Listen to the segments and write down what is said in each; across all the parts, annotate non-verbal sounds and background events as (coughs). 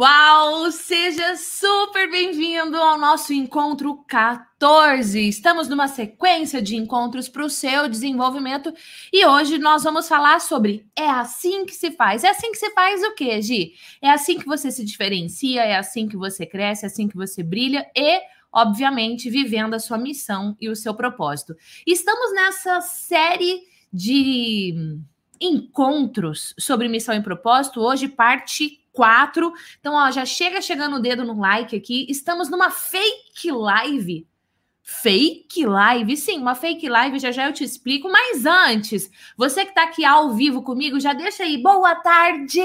Uau! Seja super bem-vindo ao nosso encontro 14. Estamos numa sequência de encontros para o seu desenvolvimento e hoje nós vamos falar sobre é assim que se faz. É assim que se faz o quê, Gi? É assim que você se diferencia, é assim que você cresce, é assim que você brilha e obviamente, vivendo a sua missão e o seu propósito. Estamos nessa série de encontros sobre missão e propósito, hoje parte 4. Então, ó, já chega chegando o dedo no like aqui. Estamos numa fake live Fake live? Sim, uma fake live, já já eu te explico. Mas antes, você que está aqui ao vivo comigo, já deixa aí, boa tarde!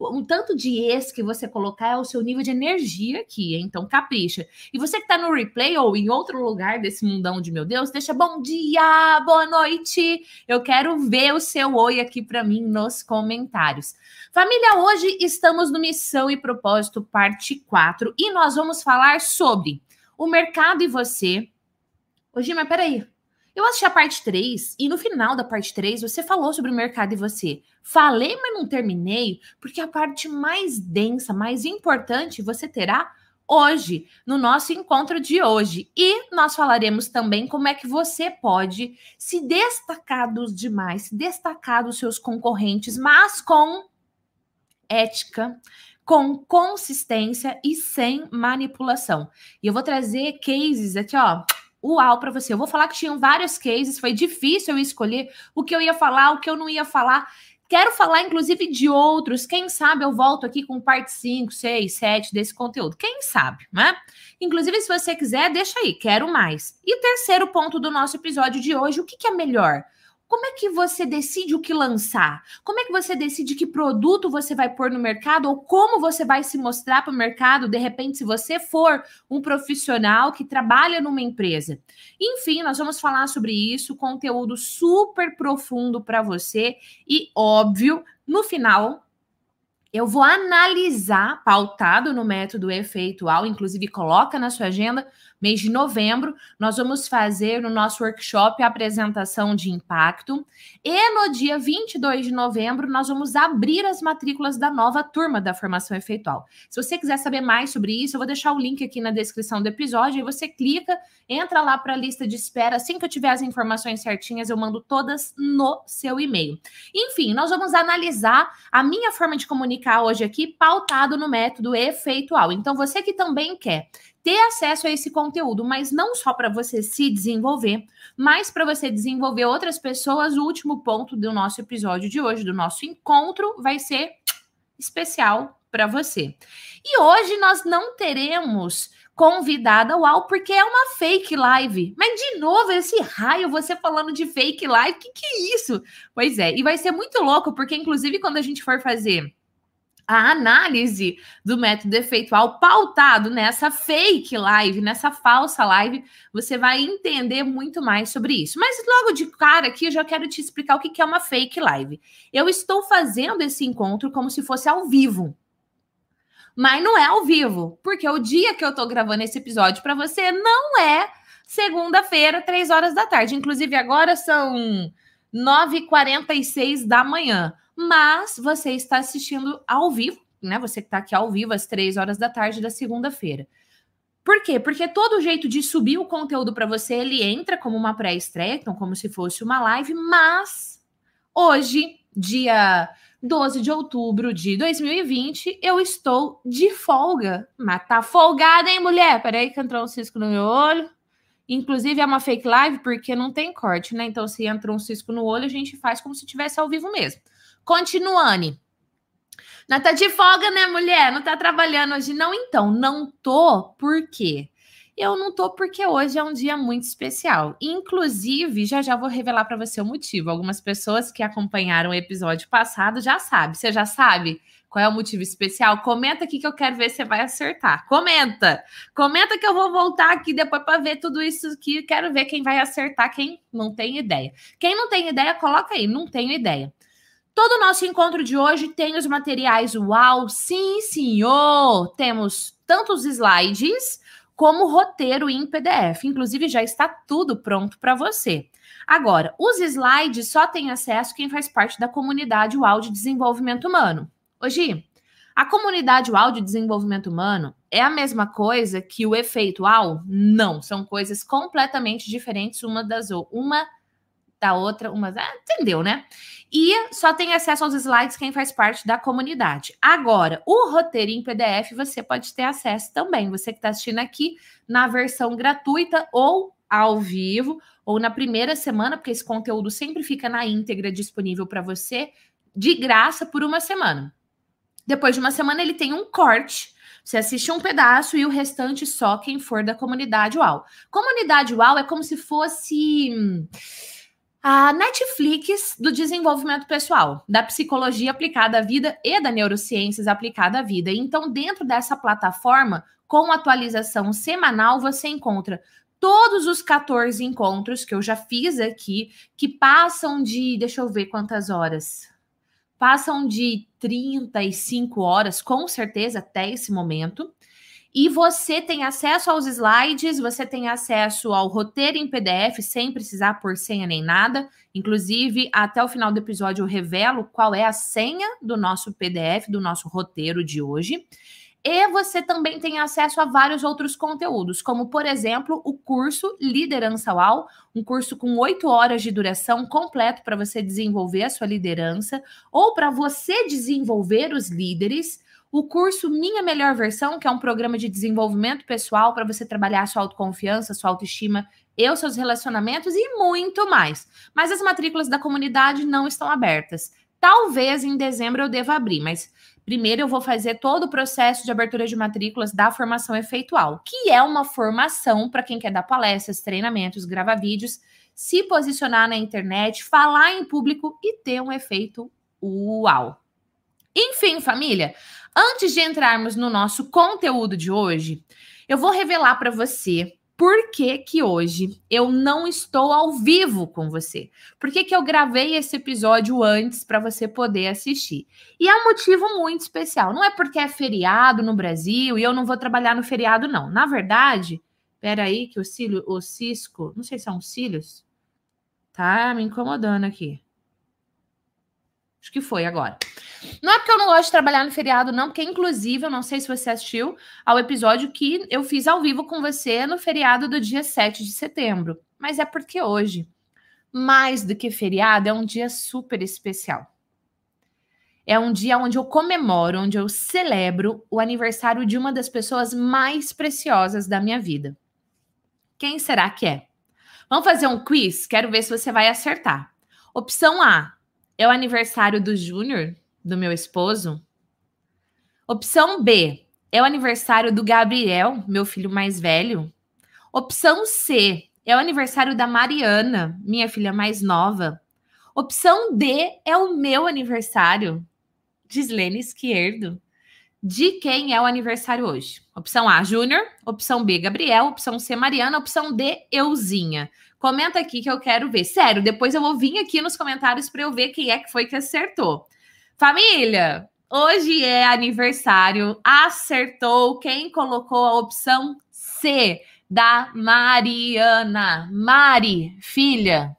Um tanto de ex que você colocar é o seu nível de energia aqui, então capricha. E você que está no replay ou em outro lugar desse mundão de meu Deus, deixa bom dia, boa noite. Eu quero ver o seu oi aqui para mim nos comentários. Família, hoje estamos no Missão e Propósito, parte 4, e nós vamos falar sobre o mercado e você. Ô, Gi, mas peraí. Eu assisti a parte 3 e no final da parte 3 você falou sobre o mercado e você. Falei, mas não terminei, porque a parte mais densa, mais importante você terá hoje, no nosso encontro de hoje. E nós falaremos também como é que você pode se destacar dos demais, se destacar dos seus concorrentes, mas com ética, com consistência e sem manipulação. E eu vou trazer cases aqui, ó, uau para você. Eu vou falar que tinham vários cases, foi difícil eu escolher o que eu ia falar, o que eu não ia falar. Quero falar, inclusive, de outros. Quem sabe eu volto aqui com parte 5, 6, 7 desse conteúdo. Quem sabe, né? Inclusive, se você quiser, deixa aí, quero mais. E terceiro ponto do nosso episódio de hoje: o que, que é melhor? Como é que você decide o que lançar? Como é que você decide que produto você vai pôr no mercado ou como você vai se mostrar para o mercado, de repente, se você for um profissional que trabalha numa empresa? Enfim, nós vamos falar sobre isso, conteúdo super profundo para você e óbvio, no final eu vou analisar, pautado no método efeitual, inclusive coloca na sua agenda, mês de novembro, nós vamos fazer no nosso workshop a apresentação de impacto. E no dia 22 de novembro, nós vamos abrir as matrículas da nova turma da formação efeitual. Se você quiser saber mais sobre isso, eu vou deixar o link aqui na descrição do episódio. Aí você clica, entra lá para a lista de espera. Assim que eu tiver as informações certinhas, eu mando todas no seu e-mail. Enfim, nós vamos analisar a minha forma de comunicar hoje aqui, pautado no método efeitual. Então, você que também quer ter acesso a esse conteúdo, mas não só para você se desenvolver, mas para você desenvolver outras pessoas. O último ponto do nosso episódio de hoje, do nosso encontro, vai ser especial para você. E hoje nós não teremos convidada UAU, porque é uma fake live. Mas, de novo, esse raio, você falando de fake live, que, que é isso? Pois é, e vai ser muito louco, porque, inclusive, quando a gente for fazer a análise do método efeitual pautado nessa fake live, nessa falsa live, você vai entender muito mais sobre isso. Mas logo de cara aqui eu já quero te explicar o que é uma fake live. Eu estou fazendo esse encontro como se fosse ao vivo. Mas não é ao vivo, porque o dia que eu tô gravando esse episódio para você não é segunda-feira, três horas da tarde. Inclusive agora são 9h46 da manhã mas você está assistindo ao vivo, né? Você que está aqui ao vivo às três horas da tarde da segunda-feira. Por quê? Porque todo jeito de subir o conteúdo para você, ele entra como uma pré-estreia, então como se fosse uma live, mas hoje, dia 12 de outubro de 2020, eu estou de folga. Mas tá folgada, hein, mulher? Peraí que entrou um cisco no meu olho. Inclusive, é uma fake live porque não tem corte, né? Então, se entrou um cisco no olho, a gente faz como se tivesse ao vivo mesmo. Continuane. Não tá de folga, né, mulher? Não tá trabalhando hoje, não? Então, não tô, por quê? Eu não tô porque hoje é um dia muito especial. Inclusive, já já vou revelar para você o motivo. Algumas pessoas que acompanharam o episódio passado já sabem. Você já sabe qual é o motivo especial? Comenta aqui que eu quero ver se você vai acertar. Comenta. Comenta que eu vou voltar aqui depois para ver tudo isso aqui. Quero ver quem vai acertar, quem não tem ideia. Quem não tem ideia, coloca aí. Não tenho ideia. Todo o nosso encontro de hoje tem os materiais UAU. Sim, senhor! Temos tanto os slides como roteiro em PDF. Inclusive, já está tudo pronto para você. Agora, os slides só tem acesso quem faz parte da comunidade UAU de desenvolvimento humano. Hoje, A comunidade UAU de desenvolvimento humano é a mesma coisa que o efeito UAU? Não, são coisas completamente diferentes uma das uma da outra, uma, ah, entendeu, né? E só tem acesso aos slides quem faz parte da comunidade. Agora, o roteiro em PDF você pode ter acesso também. Você que está assistindo aqui na versão gratuita ou ao vivo, ou na primeira semana, porque esse conteúdo sempre fica na íntegra disponível para você, de graça por uma semana. Depois de uma semana, ele tem um corte. Você assiste um pedaço e o restante só quem for da comunidade UAU. Comunidade UAU é como se fosse hum, a Netflix do desenvolvimento pessoal, da psicologia aplicada à vida e da neurociências aplicada à vida. Então, dentro dessa plataforma, com atualização semanal, você encontra todos os 14 encontros que eu já fiz aqui, que passam de, deixa eu ver quantas horas. Passam de 35 horas, com certeza, até esse momento. E você tem acesso aos slides, você tem acesso ao roteiro em PDF sem precisar por senha nem nada. Inclusive, até o final do episódio eu revelo qual é a senha do nosso PDF, do nosso roteiro de hoje. E você também tem acesso a vários outros conteúdos, como, por exemplo, o curso Liderança UAU, um curso com oito horas de duração completo para você desenvolver a sua liderança ou para você desenvolver os líderes o curso Minha Melhor Versão, que é um programa de desenvolvimento pessoal para você trabalhar sua autoconfiança, sua autoestima e os seus relacionamentos e muito mais. Mas as matrículas da comunidade não estão abertas. Talvez em dezembro eu deva abrir, mas primeiro eu vou fazer todo o processo de abertura de matrículas da formação efeitual, que é uma formação para quem quer dar palestras, treinamentos, gravar vídeos, se posicionar na internet, falar em público e ter um efeito uau. Enfim, família, Antes de entrarmos no nosso conteúdo de hoje, eu vou revelar para você por que, que hoje eu não estou ao vivo com você. Por que, que eu gravei esse episódio antes para você poder assistir. E é um motivo muito especial. Não é porque é feriado no Brasil e eu não vou trabalhar no feriado, não. Na verdade, peraí que o cílio, o cisco, não sei se são cílios, tá me incomodando aqui. Acho que foi agora. Não é porque eu não gosto de trabalhar no feriado, não, porque, inclusive, eu não sei se você assistiu ao episódio que eu fiz ao vivo com você no feriado do dia 7 de setembro. Mas é porque hoje, mais do que feriado, é um dia super especial. É um dia onde eu comemoro, onde eu celebro o aniversário de uma das pessoas mais preciosas da minha vida. Quem será que é? Vamos fazer um quiz? Quero ver se você vai acertar. Opção A é o aniversário do Júnior? Do meu esposo. Opção B é o aniversário do Gabriel, meu filho mais velho. Opção C é o aniversário da Mariana, minha filha mais nova. Opção D é o meu aniversário, Gislene Esquerdo. De quem é o aniversário hoje? Opção A, Júnior. Opção B, Gabriel. Opção C, Mariana. Opção D, Euzinha. Comenta aqui que eu quero ver. Sério, depois eu vou vir aqui nos comentários para eu ver quem é que foi que acertou. Família, hoje é aniversário. Acertou quem colocou a opção C da Mariana. Mari, filha.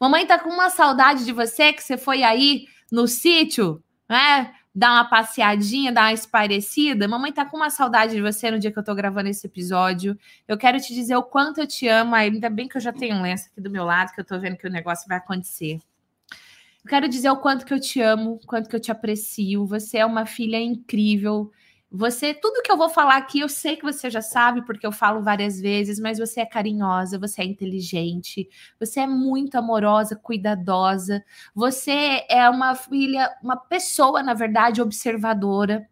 Mamãe tá com uma saudade de você que você foi aí no sítio, né? Dar uma passeadinha, dar uma esparecida. Mamãe tá com uma saudade de você no dia que eu tô gravando esse episódio. Eu quero te dizer o quanto eu te amo. Ainda bem que eu já tenho um lenço aqui do meu lado, que eu tô vendo que o negócio vai acontecer. Quero dizer o quanto que eu te amo, o quanto que eu te aprecio. Você é uma filha incrível. Você, tudo que eu vou falar aqui, eu sei que você já sabe, porque eu falo várias vezes, mas você é carinhosa, você é inteligente, você é muito amorosa, cuidadosa. Você é uma filha, uma pessoa, na verdade, observadora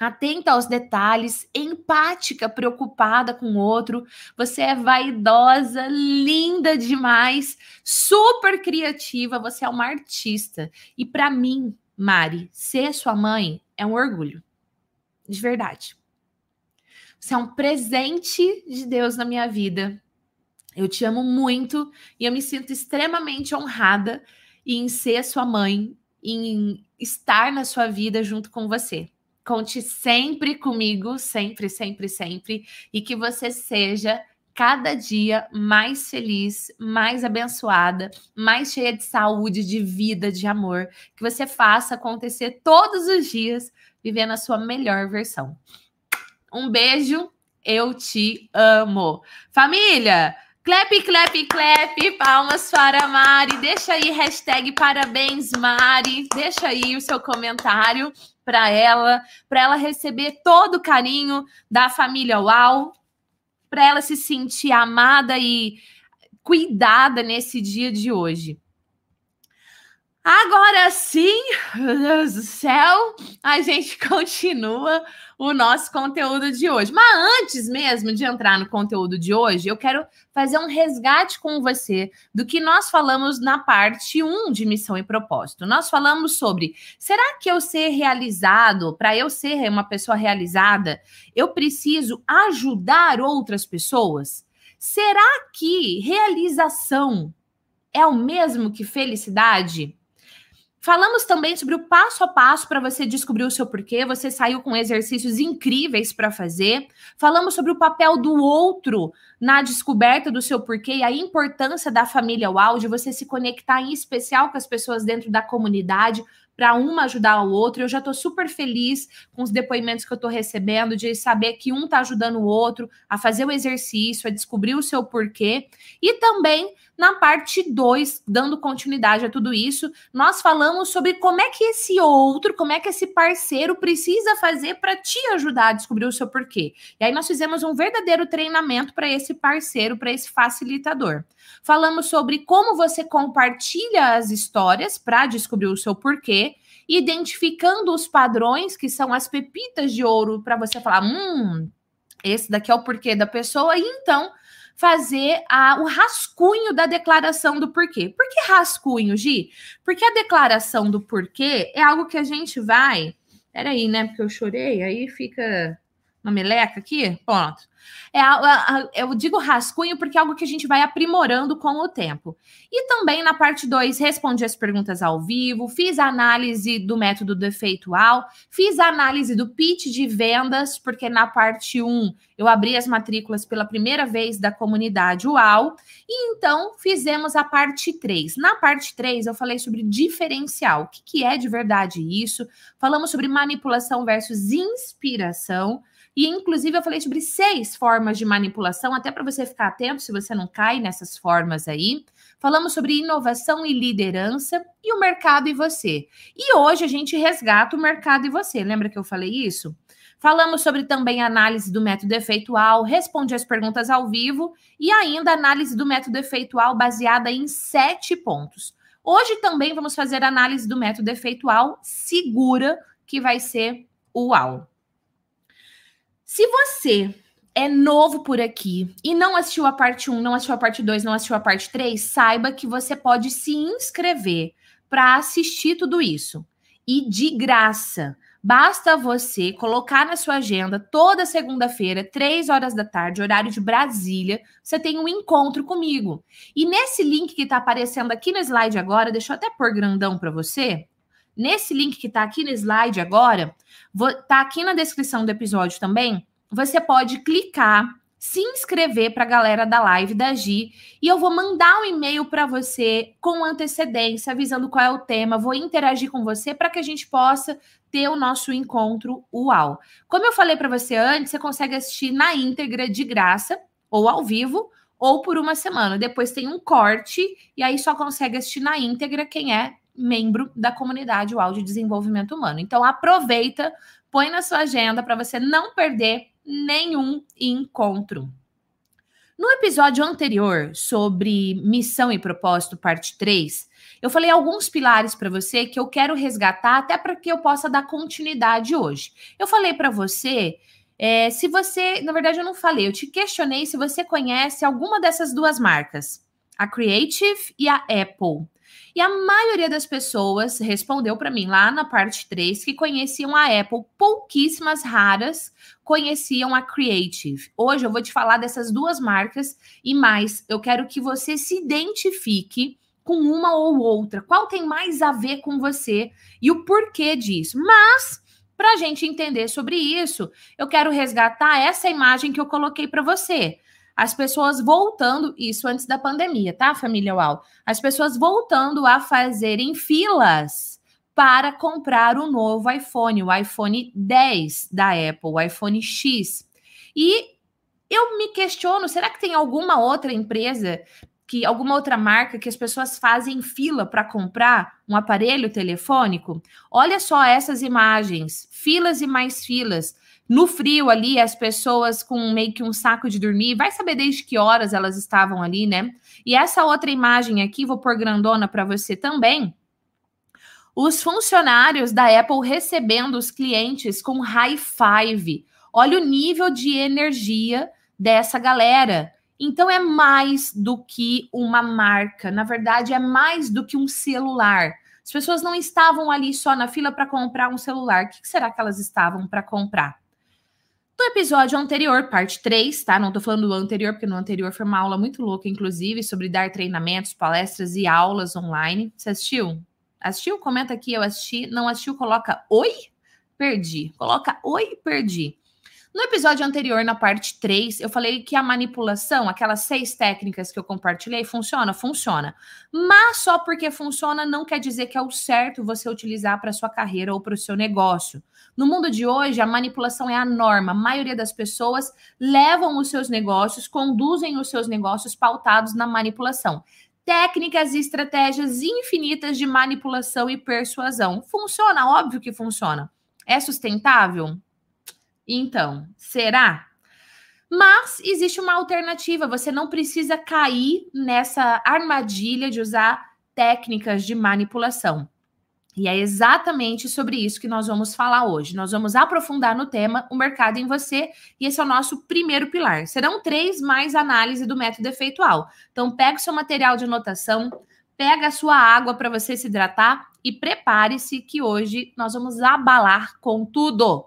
atenta aos detalhes, empática, preocupada com o outro. Você é vaidosa, linda demais, super criativa, você é uma artista. E para mim, Mari, ser sua mãe é um orgulho. De verdade. Você é um presente de Deus na minha vida. Eu te amo muito e eu me sinto extremamente honrada em ser sua mãe, em estar na sua vida junto com você. Conte sempre comigo, sempre, sempre, sempre, e que você seja cada dia mais feliz, mais abençoada, mais cheia de saúde, de vida, de amor. Que você faça acontecer todos os dias, vivendo a sua melhor versão. Um beijo, eu te amo. Família! Clap, clap, clap, palmas para a Mari. Deixa aí, hashtag parabéns, Mari. Deixa aí o seu comentário para ela, para ela receber todo o carinho da família UAU, para ela se sentir amada e cuidada nesse dia de hoje. Agora sim, meu Deus do céu, a gente (laughs) continua o nosso conteúdo de hoje. Mas antes mesmo de entrar no conteúdo de hoje, eu quero fazer um resgate com você do que nós falamos na parte 1 de missão e propósito. Nós falamos sobre: será que eu ser realizado, para eu ser uma pessoa realizada, eu preciso ajudar outras pessoas? Será que realização é o mesmo que felicidade? Falamos também sobre o passo a passo para você descobrir o seu porquê. Você saiu com exercícios incríveis para fazer. Falamos sobre o papel do outro na descoberta do seu porquê e a importância da família UAU, de você se conectar em especial com as pessoas dentro da comunidade para uma ajudar o outro. Eu já estou super feliz com os depoimentos que eu estou recebendo, de saber que um está ajudando o outro a fazer o exercício, a descobrir o seu porquê. E também na parte 2, dando continuidade a tudo isso, nós falamos sobre como é que esse outro, como é que esse parceiro precisa fazer para te ajudar a descobrir o seu porquê. E aí nós fizemos um verdadeiro treinamento para esse parceiro, para esse facilitador. Falamos sobre como você compartilha as histórias para descobrir o seu porquê, identificando os padrões que são as pepitas de ouro para você falar, hum, esse daqui é o porquê da pessoa, e então fazer a, o rascunho da declaração do porquê. Por que rascunho, Gi? Porque a declaração do porquê é algo que a gente vai. Peraí, né? Porque eu chorei, aí fica uma meleca aqui. Pronto. É, eu digo rascunho porque é algo que a gente vai aprimorando com o tempo. E também na parte 2, respondi as perguntas ao vivo, fiz a análise do método defeitual, fiz a análise do pitch de vendas, porque na parte 1 um, eu abri as matrículas pela primeira vez da comunidade UAU, e então fizemos a parte 3. Na parte 3, eu falei sobre diferencial, o que, que é de verdade isso, falamos sobre manipulação versus inspiração. E, inclusive, eu falei sobre seis formas de manipulação, até para você ficar atento se você não cai nessas formas aí. Falamos sobre inovação e liderança e o mercado e você. E hoje a gente resgata o mercado e você. Lembra que eu falei isso? Falamos sobre também análise do método efeitual, respondi as perguntas ao vivo e ainda análise do método efeitual baseada em sete pontos. Hoje também vamos fazer análise do método efeitual segura, que vai ser o UAU. Se você é novo por aqui e não assistiu a parte 1, não assistiu a parte 2, não assistiu a parte 3, saiba que você pode se inscrever para assistir tudo isso. E de graça. Basta você colocar na sua agenda toda segunda-feira, três horas da tarde, horário de Brasília, você tem um encontro comigo. E nesse link que está aparecendo aqui no slide agora, deixa eu até pôr grandão para você. Nesse link que está aqui no slide agora, vou, tá aqui na descrição do episódio também, você pode clicar, se inscrever para a galera da live da Gi e eu vou mandar um e-mail para você com antecedência, avisando qual é o tema, vou interagir com você para que a gente possa ter o nosso encontro UAU. Como eu falei para você antes, você consegue assistir na íntegra de graça ou ao vivo ou por uma semana. Depois tem um corte e aí só consegue assistir na íntegra quem é membro da comunidade UAU de Desenvolvimento Humano. Então aproveita, põe na sua agenda para você não perder nenhum encontro. No episódio anterior sobre missão e propósito, parte 3, eu falei alguns pilares para você que eu quero resgatar até para que eu possa dar continuidade hoje. Eu falei para você é, se você, na verdade, eu não falei, eu te questionei se você conhece alguma dessas duas marcas, a Creative e a Apple. E a maioria das pessoas respondeu para mim lá na parte 3 que conheciam a Apple, pouquíssimas raras conheciam a Creative. Hoje eu vou te falar dessas duas marcas e mais, eu quero que você se identifique com uma ou outra. Qual tem mais a ver com você e o porquê disso? Mas para a gente entender sobre isso, eu quero resgatar essa imagem que eu coloquei para você. As pessoas voltando, isso antes da pandemia, tá, família UAU? As pessoas voltando a fazerem filas para comprar o novo iPhone, o iPhone 10 da Apple, o iPhone X. E eu me questiono, será que tem alguma outra empresa que alguma outra marca que as pessoas fazem fila para comprar um aparelho telefônico? Olha só essas imagens, filas e mais filas. No frio ali, as pessoas com meio que um saco de dormir, vai saber desde que horas elas estavam ali, né? E essa outra imagem aqui, vou pôr grandona para você também. Os funcionários da Apple recebendo os clientes com high five. Olha o nível de energia dessa galera. Então é mais do que uma marca, na verdade é mais do que um celular. As pessoas não estavam ali só na fila para comprar um celular. O que será que elas estavam para comprar? No episódio anterior, parte 3, tá? Não tô falando do anterior, porque no anterior foi uma aula muito louca, inclusive, sobre dar treinamentos, palestras e aulas online. Você assistiu? Assistiu? Comenta aqui, eu assisti. Não assistiu? Coloca oi, perdi. Coloca oi, perdi. No episódio anterior, na parte 3, eu falei que a manipulação, aquelas seis técnicas que eu compartilhei, funciona? Funciona. Mas só porque funciona não quer dizer que é o certo você utilizar para sua carreira ou para o seu negócio. No mundo de hoje, a manipulação é a norma. A maioria das pessoas levam os seus negócios, conduzem os seus negócios pautados na manipulação. Técnicas e estratégias infinitas de manipulação e persuasão. Funciona? Óbvio que funciona. É sustentável? Então, será? Mas existe uma alternativa, você não precisa cair nessa armadilha de usar técnicas de manipulação. E é exatamente sobre isso que nós vamos falar hoje. Nós vamos aprofundar no tema o mercado em você, e esse é o nosso primeiro pilar. Serão três mais análise do método efeitual. Então, pega o seu material de anotação, pega a sua água para você se hidratar e prepare-se que hoje nós vamos abalar com tudo.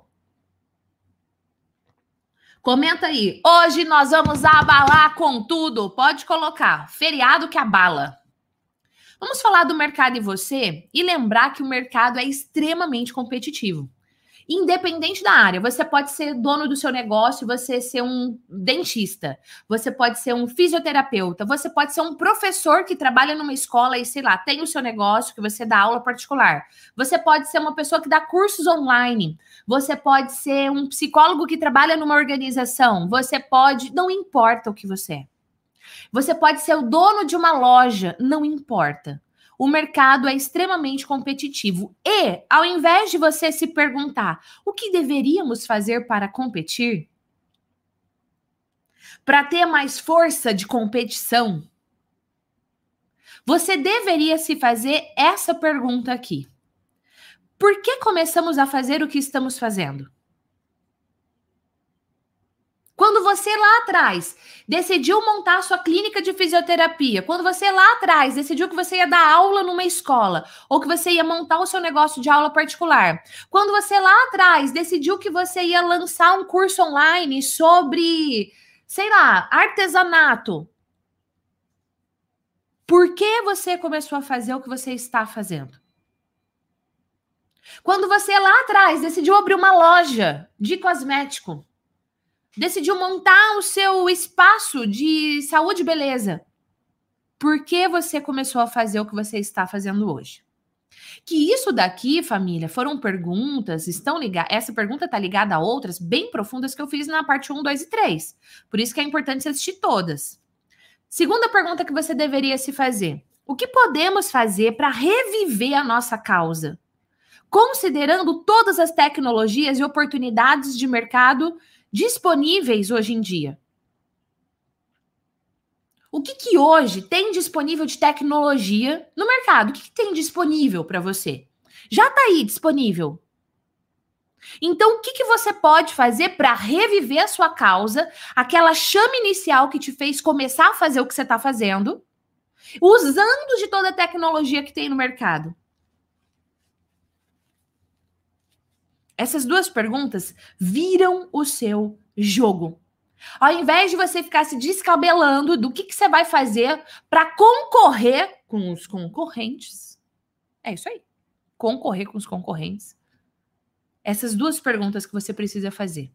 Comenta aí. Hoje nós vamos abalar com tudo. Pode colocar. Feriado que abala. Vamos falar do mercado e você e lembrar que o mercado é extremamente competitivo. Independente da área, você pode ser dono do seu negócio, você ser um dentista, você pode ser um fisioterapeuta, você pode ser um professor que trabalha numa escola e, sei lá, tem o seu negócio, que você dá aula particular. Você pode ser uma pessoa que dá cursos online. Você pode ser um psicólogo que trabalha numa organização. Você pode. Não importa o que você é. Você pode ser o dono de uma loja, não importa o mercado é extremamente competitivo. E, ao invés de você se perguntar o que deveríamos fazer para competir, para ter mais força de competição, você deveria se fazer essa pergunta aqui. Por que começamos a fazer o que estamos fazendo? Quando você lá atrás decidiu montar sua clínica de fisioterapia, quando você lá atrás decidiu que você ia dar aula numa escola ou que você ia montar o seu negócio de aula particular, quando você lá atrás decidiu que você ia lançar um curso online sobre, sei lá, artesanato, por que você começou a fazer o que você está fazendo? Quando você lá atrás decidiu abrir uma loja de cosmético, decidiu montar o seu espaço de saúde e beleza. Por que você começou a fazer o que você está fazendo hoje? Que isso daqui, família, foram perguntas, estão ligadas. Essa pergunta está ligada a outras bem profundas que eu fiz na parte 1, 2 e 3. Por isso que é importante assistir todas. Segunda pergunta que você deveria se fazer: o que podemos fazer para reviver a nossa causa? Considerando todas as tecnologias e oportunidades de mercado disponíveis hoje em dia. O que, que hoje tem disponível de tecnologia no mercado? O que, que tem disponível para você? Já está aí disponível. Então, o que, que você pode fazer para reviver a sua causa, aquela chama inicial que te fez começar a fazer o que você está fazendo, usando de toda a tecnologia que tem no mercado? Essas duas perguntas viram o seu jogo. Ao invés de você ficar se descabelando do que, que você vai fazer para concorrer com os concorrentes. É isso aí. Concorrer com os concorrentes. Essas duas perguntas que você precisa fazer.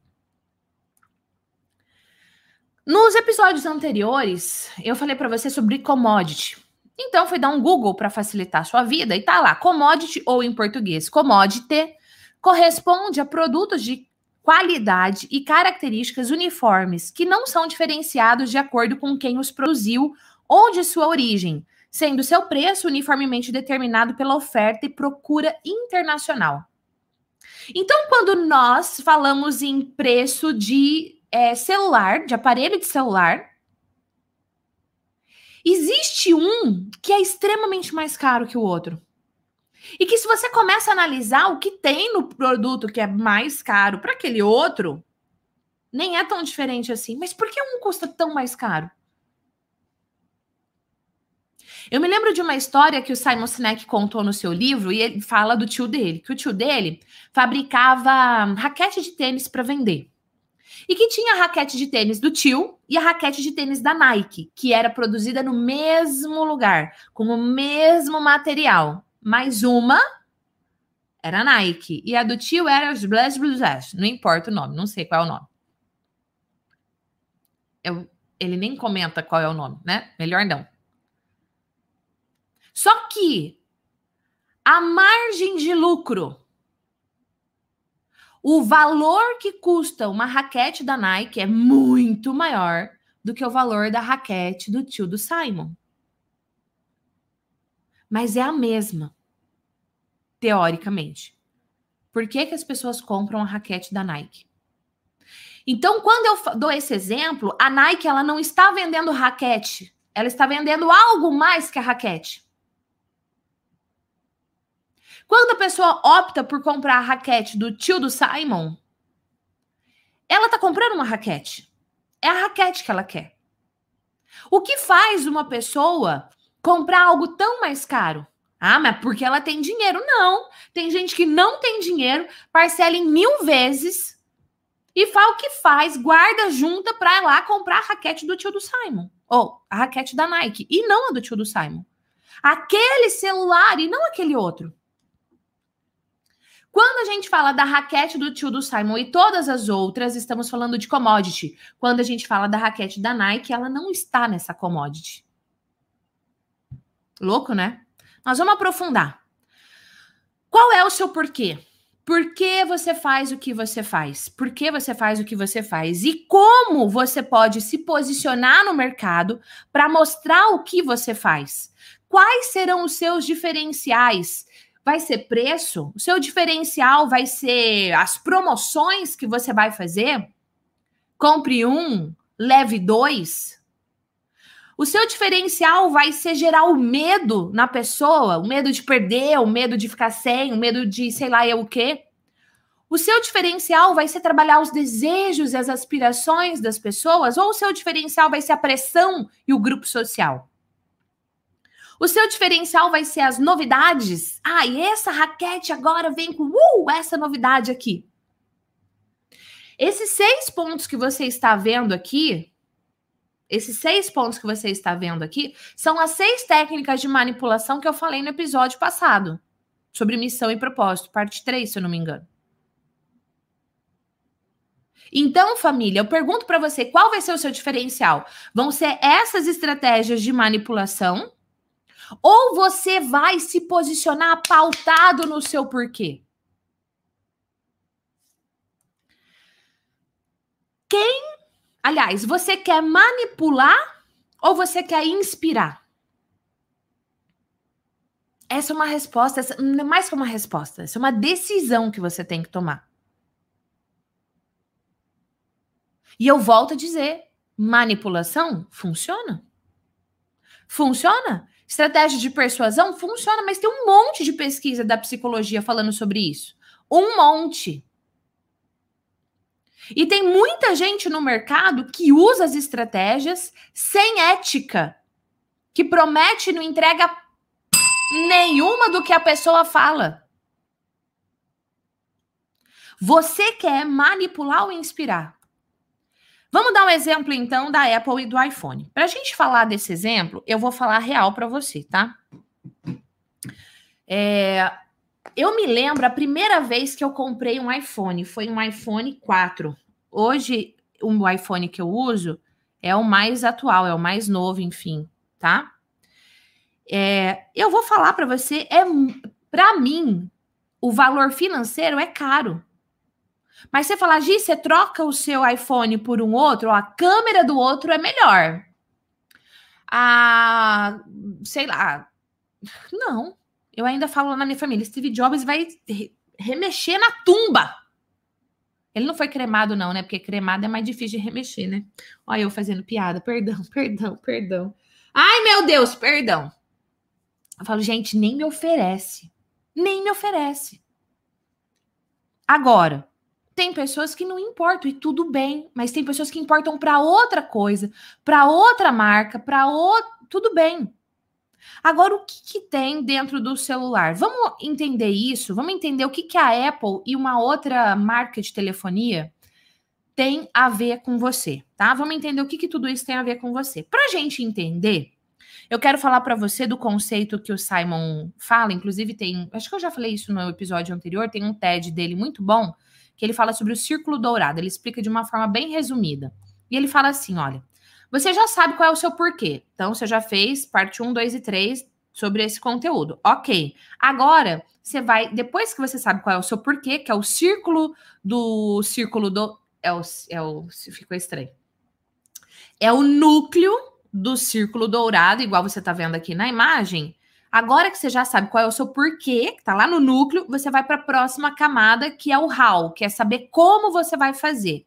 Nos episódios anteriores, eu falei para você sobre commodity. Então, fui dar um Google para facilitar a sua vida e tá lá, commodity ou em português, commodity corresponde a produtos de qualidade e características uniformes que não são diferenciados de acordo com quem os produziu ou de sua origem, sendo seu preço uniformemente determinado pela oferta e procura internacional. Então, quando nós falamos em preço de é, celular, de aparelho de celular, existe um que é extremamente mais caro que o outro. E que se você começa a analisar o que tem no produto que é mais caro para aquele outro, nem é tão diferente assim. Mas por que um custa tão mais caro? Eu me lembro de uma história que o Simon Sinek contou no seu livro e ele fala do tio dele, que o tio dele fabricava raquete de tênis para vender. E que tinha a raquete de tênis do tio e a raquete de tênis da Nike, que era produzida no mesmo lugar, com o mesmo material mais uma era Nike. E a do tio era os Blast Blues Não importa o nome, não sei qual é o nome. Eu, ele nem comenta qual é o nome, né? Melhor não. Só que a margem de lucro, o valor que custa uma raquete da Nike é muito maior do que o valor da raquete do tio do Simon mas é a mesma, teoricamente. Por que, que as pessoas compram a raquete da Nike? Então, quando eu dou esse exemplo, a Nike ela não está vendendo raquete, ela está vendendo algo mais que a raquete. Quando a pessoa opta por comprar a raquete do tio do Simon, ela está comprando uma raquete. É a raquete que ela quer. O que faz uma pessoa comprar algo tão mais caro? Ah, mas porque ela tem dinheiro? Não. Tem gente que não tem dinheiro, parcela em mil vezes e fala o que faz, guarda junta para ir lá comprar a raquete do tio do Simon. Ou a raquete da Nike. E não a do tio do Simon. Aquele celular e não aquele outro. Quando a gente fala da raquete do tio do Simon e todas as outras, estamos falando de commodity. Quando a gente fala da raquete da Nike, ela não está nessa commodity. Louco, né? Nós vamos aprofundar. Qual é o seu porquê? Por que você faz o que você faz? Por que você faz o que você faz? E como você pode se posicionar no mercado para mostrar o que você faz? Quais serão os seus diferenciais? Vai ser preço? O seu diferencial vai ser as promoções que você vai fazer? Compre um, leve dois. O seu diferencial vai ser gerar o medo na pessoa, o medo de perder, o medo de ficar sem, o medo de sei lá eu o quê. O seu diferencial vai ser trabalhar os desejos e as aspirações das pessoas, ou o seu diferencial vai ser a pressão e o grupo social? O seu diferencial vai ser as novidades. Ah, e essa raquete agora vem com uh, essa novidade aqui. Esses seis pontos que você está vendo aqui esses seis pontos que você está vendo aqui são as seis técnicas de manipulação que eu falei no episódio passado, sobre missão e propósito, parte 3, se eu não me engano. Então, família, eu pergunto para você qual vai ser o seu diferencial? Vão ser essas estratégias de manipulação? Ou você vai se posicionar pautado no seu porquê? Quem Aliás, você quer manipular ou você quer inspirar? Essa é uma resposta, essa, não é mais que uma resposta, essa é uma decisão que você tem que tomar. E eu volto a dizer: manipulação funciona. Funciona. Estratégia de persuasão funciona, mas tem um monte de pesquisa da psicologia falando sobre isso. Um monte. E tem muita gente no mercado que usa as estratégias sem ética, que promete e não entrega nenhuma do que a pessoa fala. Você quer manipular ou inspirar? Vamos dar um exemplo então da Apple e do iPhone. Para a gente falar desse exemplo, eu vou falar real para você, tá? É, eu me lembro a primeira vez que eu comprei um iPhone, foi um iPhone 4. Hoje, o iPhone que eu uso É o mais atual, é o mais novo, enfim, tá? É, eu vou falar para você, é para mim, o valor financeiro é caro. Mas você falar, Gi, você troca o seu iPhone por um outro, ó, a câmera do outro é melhor. A, sei lá. Não. Eu ainda falo na minha família, Steve Jobs vai remexer na tumba. Ele não foi cremado, não, né? Porque cremado é mais difícil de remexer, né? Olha eu fazendo piada. Perdão, (laughs) perdão, perdão. Ai, meu Deus, perdão. Eu falo, gente, nem me oferece. Nem me oferece. Agora, tem pessoas que não importam e tudo bem, mas tem pessoas que importam para outra coisa, para outra marca, para outro, tudo bem. Agora, o que, que, tem dentro do celular? Vamos entender isso? Vamos entender o que, que a Apple e uma outra marca de telefonia tem a ver com você, tá? Vamos entender o que, que tudo isso tem a ver com você. Para a gente entender, eu quero falar para você do conceito que o Simon fala, inclusive tem, acho que eu já falei isso no episódio anterior, tem um TED dele muito bom, que ele fala sobre o círculo dourado, ele explica de uma forma bem resumida. E ele fala assim, olha, você já sabe qual é o seu porquê. Então, você já fez parte 1, 2 e 3 sobre esse conteúdo. Ok. Agora, você vai, depois que você sabe qual é o seu porquê, que é o círculo do círculo do. É o. É o ficou estranho. É o núcleo do círculo dourado, igual você está vendo aqui na imagem. Agora que você já sabe qual é o seu porquê, que está lá no núcleo, você vai para a próxima camada, que é o how, que é saber como você vai fazer.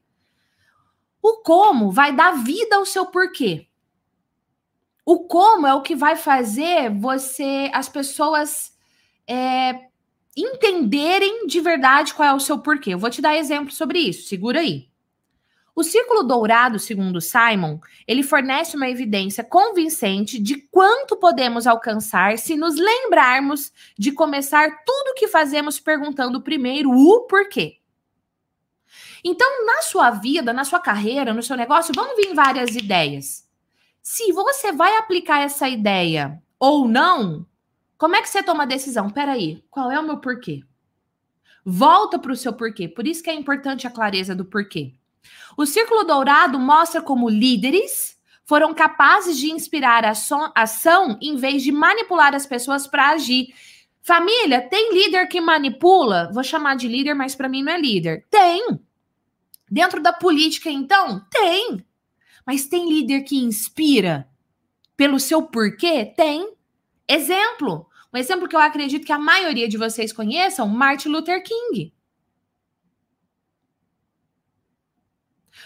O como vai dar vida ao seu porquê. O como é o que vai fazer você, as pessoas é, entenderem de verdade qual é o seu porquê. Eu vou te dar exemplo sobre isso, segura aí. O círculo dourado, segundo Simon, ele fornece uma evidência convincente de quanto podemos alcançar se nos lembrarmos de começar tudo o que fazemos perguntando primeiro o porquê. Então, na sua vida, na sua carreira, no seu negócio, vão vir várias ideias. Se você vai aplicar essa ideia ou não, como é que você toma a decisão? Peraí, qual é o meu porquê? Volta para o seu porquê. Por isso que é importante a clareza do porquê. O Círculo Dourado mostra como líderes foram capazes de inspirar a ação em vez de manipular as pessoas para agir. Família, tem líder que manipula? Vou chamar de líder, mas para mim não é líder. Tem. Dentro da política, então, tem. Mas tem líder que inspira pelo seu porquê? Tem. Exemplo. Um exemplo que eu acredito que a maioria de vocês conheçam, Martin Luther King.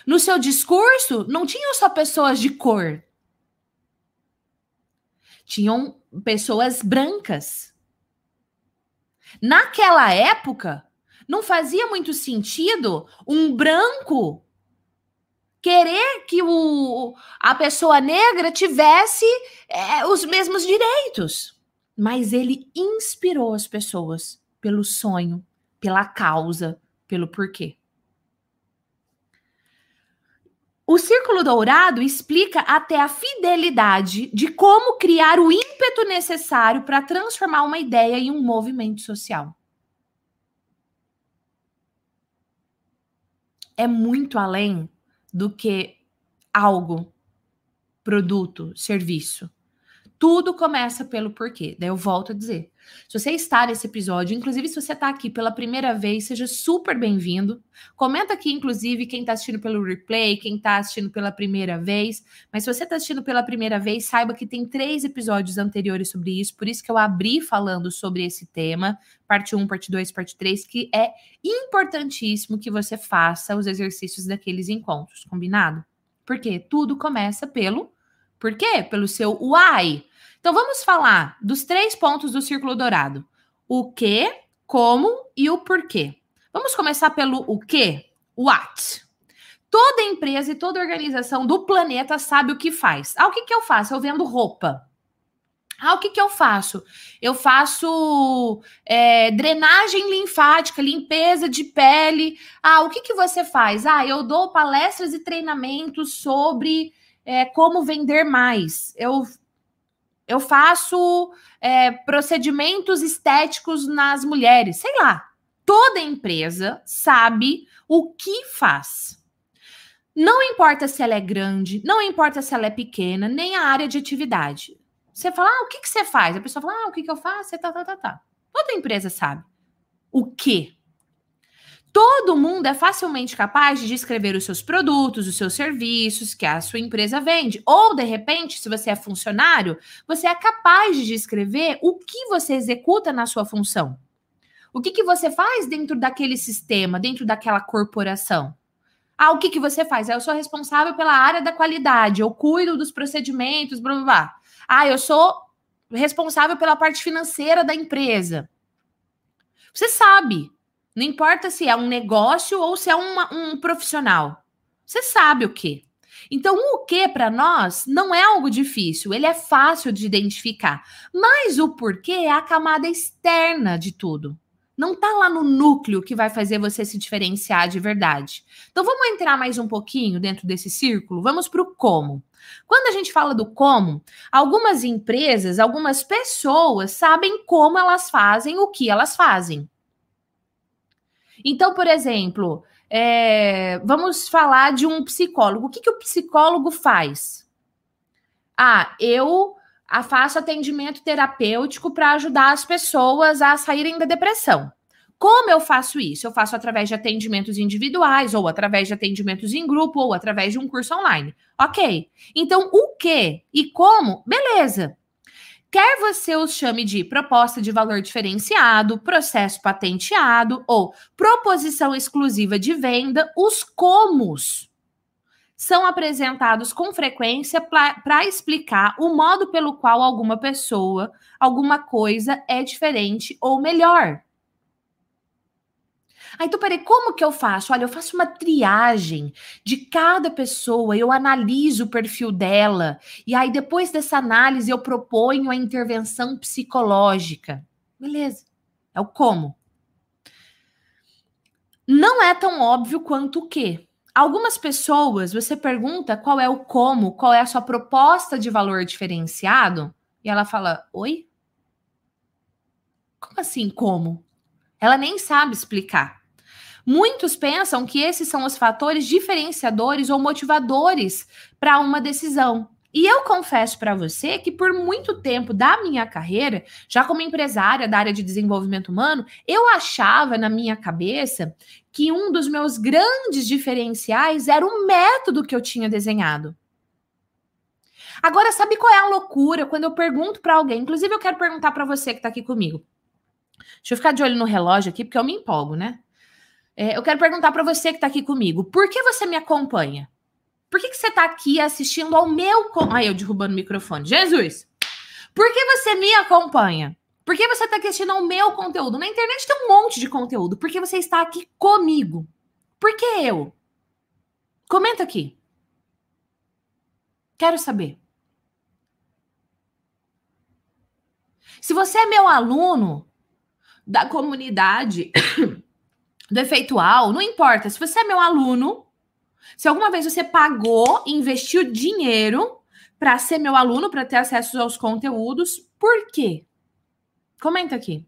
No seu discurso, não tinham só pessoas de cor. Tinham pessoas brancas. Naquela época, não fazia muito sentido um branco querer que o, a pessoa negra tivesse é, os mesmos direitos. Mas ele inspirou as pessoas pelo sonho, pela causa, pelo porquê. O Círculo Dourado explica até a fidelidade de como criar o ímpeto necessário para transformar uma ideia em um movimento social. É muito além do que algo, produto, serviço. Tudo começa pelo porquê. Daí eu volto a dizer. Se você está nesse episódio, inclusive se você está aqui pela primeira vez, seja super bem-vindo. Comenta aqui, inclusive, quem está assistindo pelo replay, quem está assistindo pela primeira vez. Mas se você está assistindo pela primeira vez, saiba que tem três episódios anteriores sobre isso, por isso que eu abri falando sobre esse tema, parte 1, parte 2, parte 3, que é importantíssimo que você faça os exercícios daqueles encontros, combinado? Porque tudo começa pelo por quê? Pelo seu why. Então vamos falar dos três pontos do círculo dourado: o que, como e o porquê. Vamos começar pelo o que? What? Toda empresa e toda organização do planeta sabe o que faz. Ah, o que, que eu faço? Eu vendo roupa. Ah, o que, que eu faço? Eu faço é, drenagem linfática, limpeza de pele. Ah, o que, que você faz? Ah, eu dou palestras e treinamentos sobre é, como vender mais. Eu, eu faço é, procedimentos estéticos nas mulheres, sei lá. Toda empresa sabe o que faz. Não importa se ela é grande, não importa se ela é pequena, nem a área de atividade. Você fala, ah, o que, que você faz? A pessoa fala, ah, o que, que eu faço? Tá, tá, tá, tá. Toda empresa sabe. O que? Todo mundo é facilmente capaz de descrever os seus produtos, os seus serviços que a sua empresa vende. Ou, de repente, se você é funcionário, você é capaz de descrever o que você executa na sua função. O que, que você faz dentro daquele sistema, dentro daquela corporação? Ah, o que, que você faz? Eu sou responsável pela área da qualidade, eu cuido dos procedimentos, blá blá blá. Ah, eu sou responsável pela parte financeira da empresa. Você sabe. Não importa se é um negócio ou se é uma, um profissional. Você sabe o que. Então, o que para nós não é algo difícil, ele é fácil de identificar. Mas o porquê é a camada externa de tudo. Não está lá no núcleo que vai fazer você se diferenciar de verdade. Então, vamos entrar mais um pouquinho dentro desse círculo? Vamos para o como. Quando a gente fala do como, algumas empresas, algumas pessoas sabem como elas fazem o que elas fazem. Então, por exemplo, é, vamos falar de um psicólogo. O que, que o psicólogo faz? Ah, eu faço atendimento terapêutico para ajudar as pessoas a saírem da depressão. Como eu faço isso? Eu faço através de atendimentos individuais, ou através de atendimentos em grupo, ou através de um curso online. Ok. Então, o que e como? Beleza. Quer você os chame de proposta de valor diferenciado, processo patenteado ou proposição exclusiva de venda, os comos são apresentados com frequência para explicar o modo pelo qual alguma pessoa, alguma coisa é diferente ou melhor. Ah, então peraí, como que eu faço? Olha, eu faço uma triagem de cada pessoa, eu analiso o perfil dela, e aí depois dessa análise eu proponho a intervenção psicológica. Beleza, é o como. Não é tão óbvio quanto o que. Algumas pessoas, você pergunta qual é o como, qual é a sua proposta de valor diferenciado, e ela fala: Oi? Como assim, como? Ela nem sabe explicar. Muitos pensam que esses são os fatores diferenciadores ou motivadores para uma decisão. E eu confesso para você que por muito tempo da minha carreira, já como empresária da área de desenvolvimento humano, eu achava na minha cabeça que um dos meus grandes diferenciais era o método que eu tinha desenhado. Agora, sabe qual é a loucura quando eu pergunto para alguém? Inclusive, eu quero perguntar para você que está aqui comigo. Deixa eu ficar de olho no relógio aqui, porque eu me empolgo, né? É, eu quero perguntar para você que está aqui comigo, por que você me acompanha? Por que, que você está aqui assistindo ao meu. Ai, eu derrubando o microfone. Jesus! Por que você me acompanha? Por que você está assistindo ao meu conteúdo? Na internet tem um monte de conteúdo. Por que você está aqui comigo? Por que eu? Comenta aqui. Quero saber. Se você é meu aluno da comunidade (coughs) do efeitual, não importa. Se você é meu aluno, se alguma vez você pagou investiu dinheiro para ser meu aluno, para ter acesso aos conteúdos, por quê? Comenta aqui.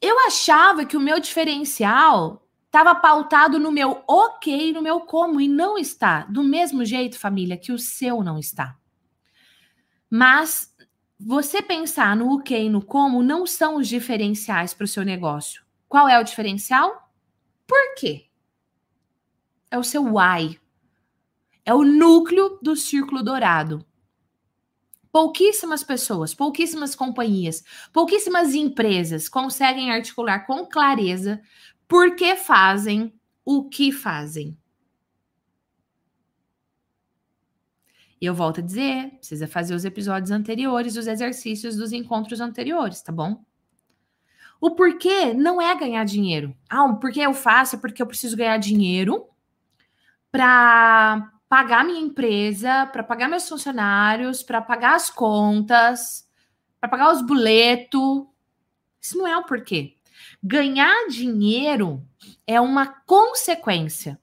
Eu achava que o meu diferencial estava pautado no meu ok, no meu como, e não está. Do mesmo jeito, família, que o seu não está. Mas você pensar no o que e no como não são os diferenciais para o seu negócio. Qual é o diferencial? Por quê? É o seu why. É o núcleo do círculo dourado. Pouquíssimas pessoas, pouquíssimas companhias, pouquíssimas empresas conseguem articular com clareza por que fazem o que fazem. E eu volto a dizer, precisa fazer os episódios anteriores, os exercícios dos encontros anteriores, tá bom? O porquê não é ganhar dinheiro. Ah, o porquê eu faço é porque eu preciso ganhar dinheiro para pagar minha empresa, para pagar meus funcionários, para pagar as contas, para pagar os boletos. Isso não é o porquê. Ganhar dinheiro é uma consequência.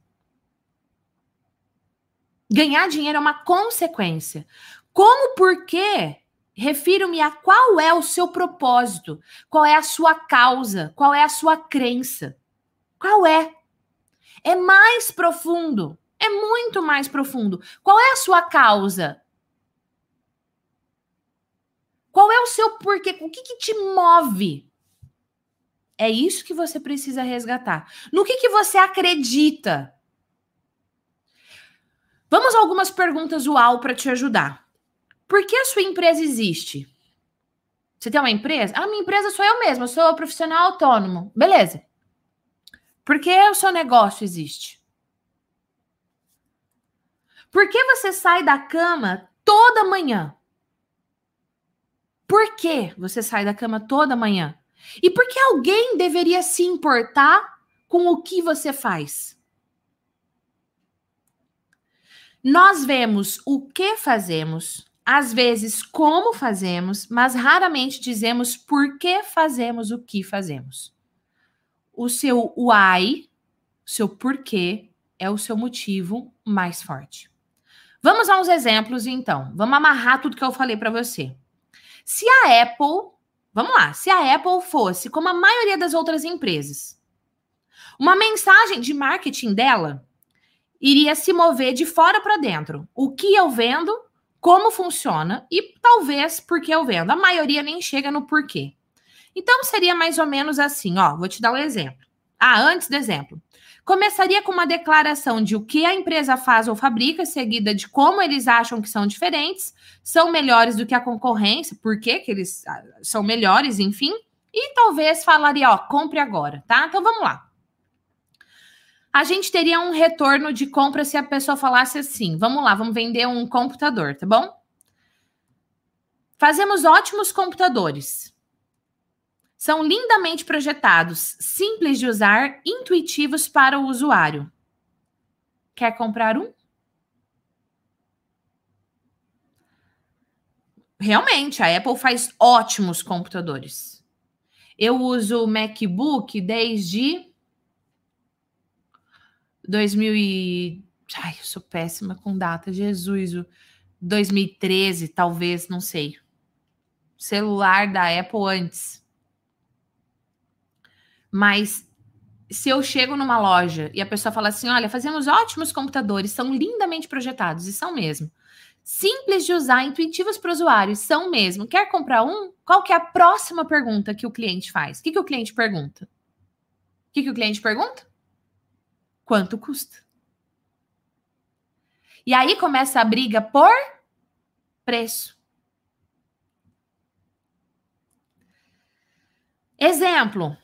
Ganhar dinheiro é uma consequência. Como por quê? Refiro-me a qual é o seu propósito, qual é a sua causa, qual é a sua crença. Qual é? É mais profundo. É muito mais profundo. Qual é a sua causa? Qual é o seu porquê? O que, que te move? É isso que você precisa resgatar. No que, que você acredita? Vamos a algumas perguntas UAU para te ajudar. Por que a sua empresa existe? Você tem uma empresa? Ah, minha empresa sou eu mesma, sou profissional autônomo. Beleza. Por que o seu negócio existe? Por que você sai da cama toda manhã? Por que você sai da cama toda manhã? E por que alguém deveria se importar com o que você faz? Nós vemos o que fazemos, às vezes como fazemos, mas raramente dizemos por que fazemos o que fazemos. O seu why, seu porquê, é o seu motivo mais forte. Vamos a uns exemplos então. Vamos amarrar tudo que eu falei para você. Se a Apple, vamos lá, se a Apple fosse como a maioria das outras empresas, uma mensagem de marketing dela iria se mover de fora para dentro. O que eu vendo, como funciona e talvez por que eu vendo. A maioria nem chega no porquê. Então seria mais ou menos assim, ó, vou te dar um exemplo. Ah, antes do exemplo. Começaria com uma declaração de o que a empresa faz ou fabrica, seguida de como eles acham que são diferentes, são melhores do que a concorrência, por que eles ah, são melhores, enfim. E talvez falaria, ó, compre agora, tá? Então vamos lá. A gente teria um retorno de compra se a pessoa falasse assim: vamos lá, vamos vender um computador, tá bom? Fazemos ótimos computadores. São lindamente projetados, simples de usar, intuitivos para o usuário. Quer comprar um? Realmente, a Apple faz ótimos computadores. Eu uso o MacBook desde 2000 e... Ai, eu sou péssima com data, Jesus. 2013, talvez, não sei. Celular da Apple antes. Mas se eu chego numa loja e a pessoa fala assim: olha, fazemos ótimos computadores, são lindamente projetados, e são mesmo. Simples de usar, intuitivos para o usuário, são mesmo. Quer comprar um? Qual que é a próxima pergunta que o cliente faz? O que, que o cliente pergunta? O que, que o cliente pergunta? Quanto custa? E aí começa a briga por preço. Exemplo: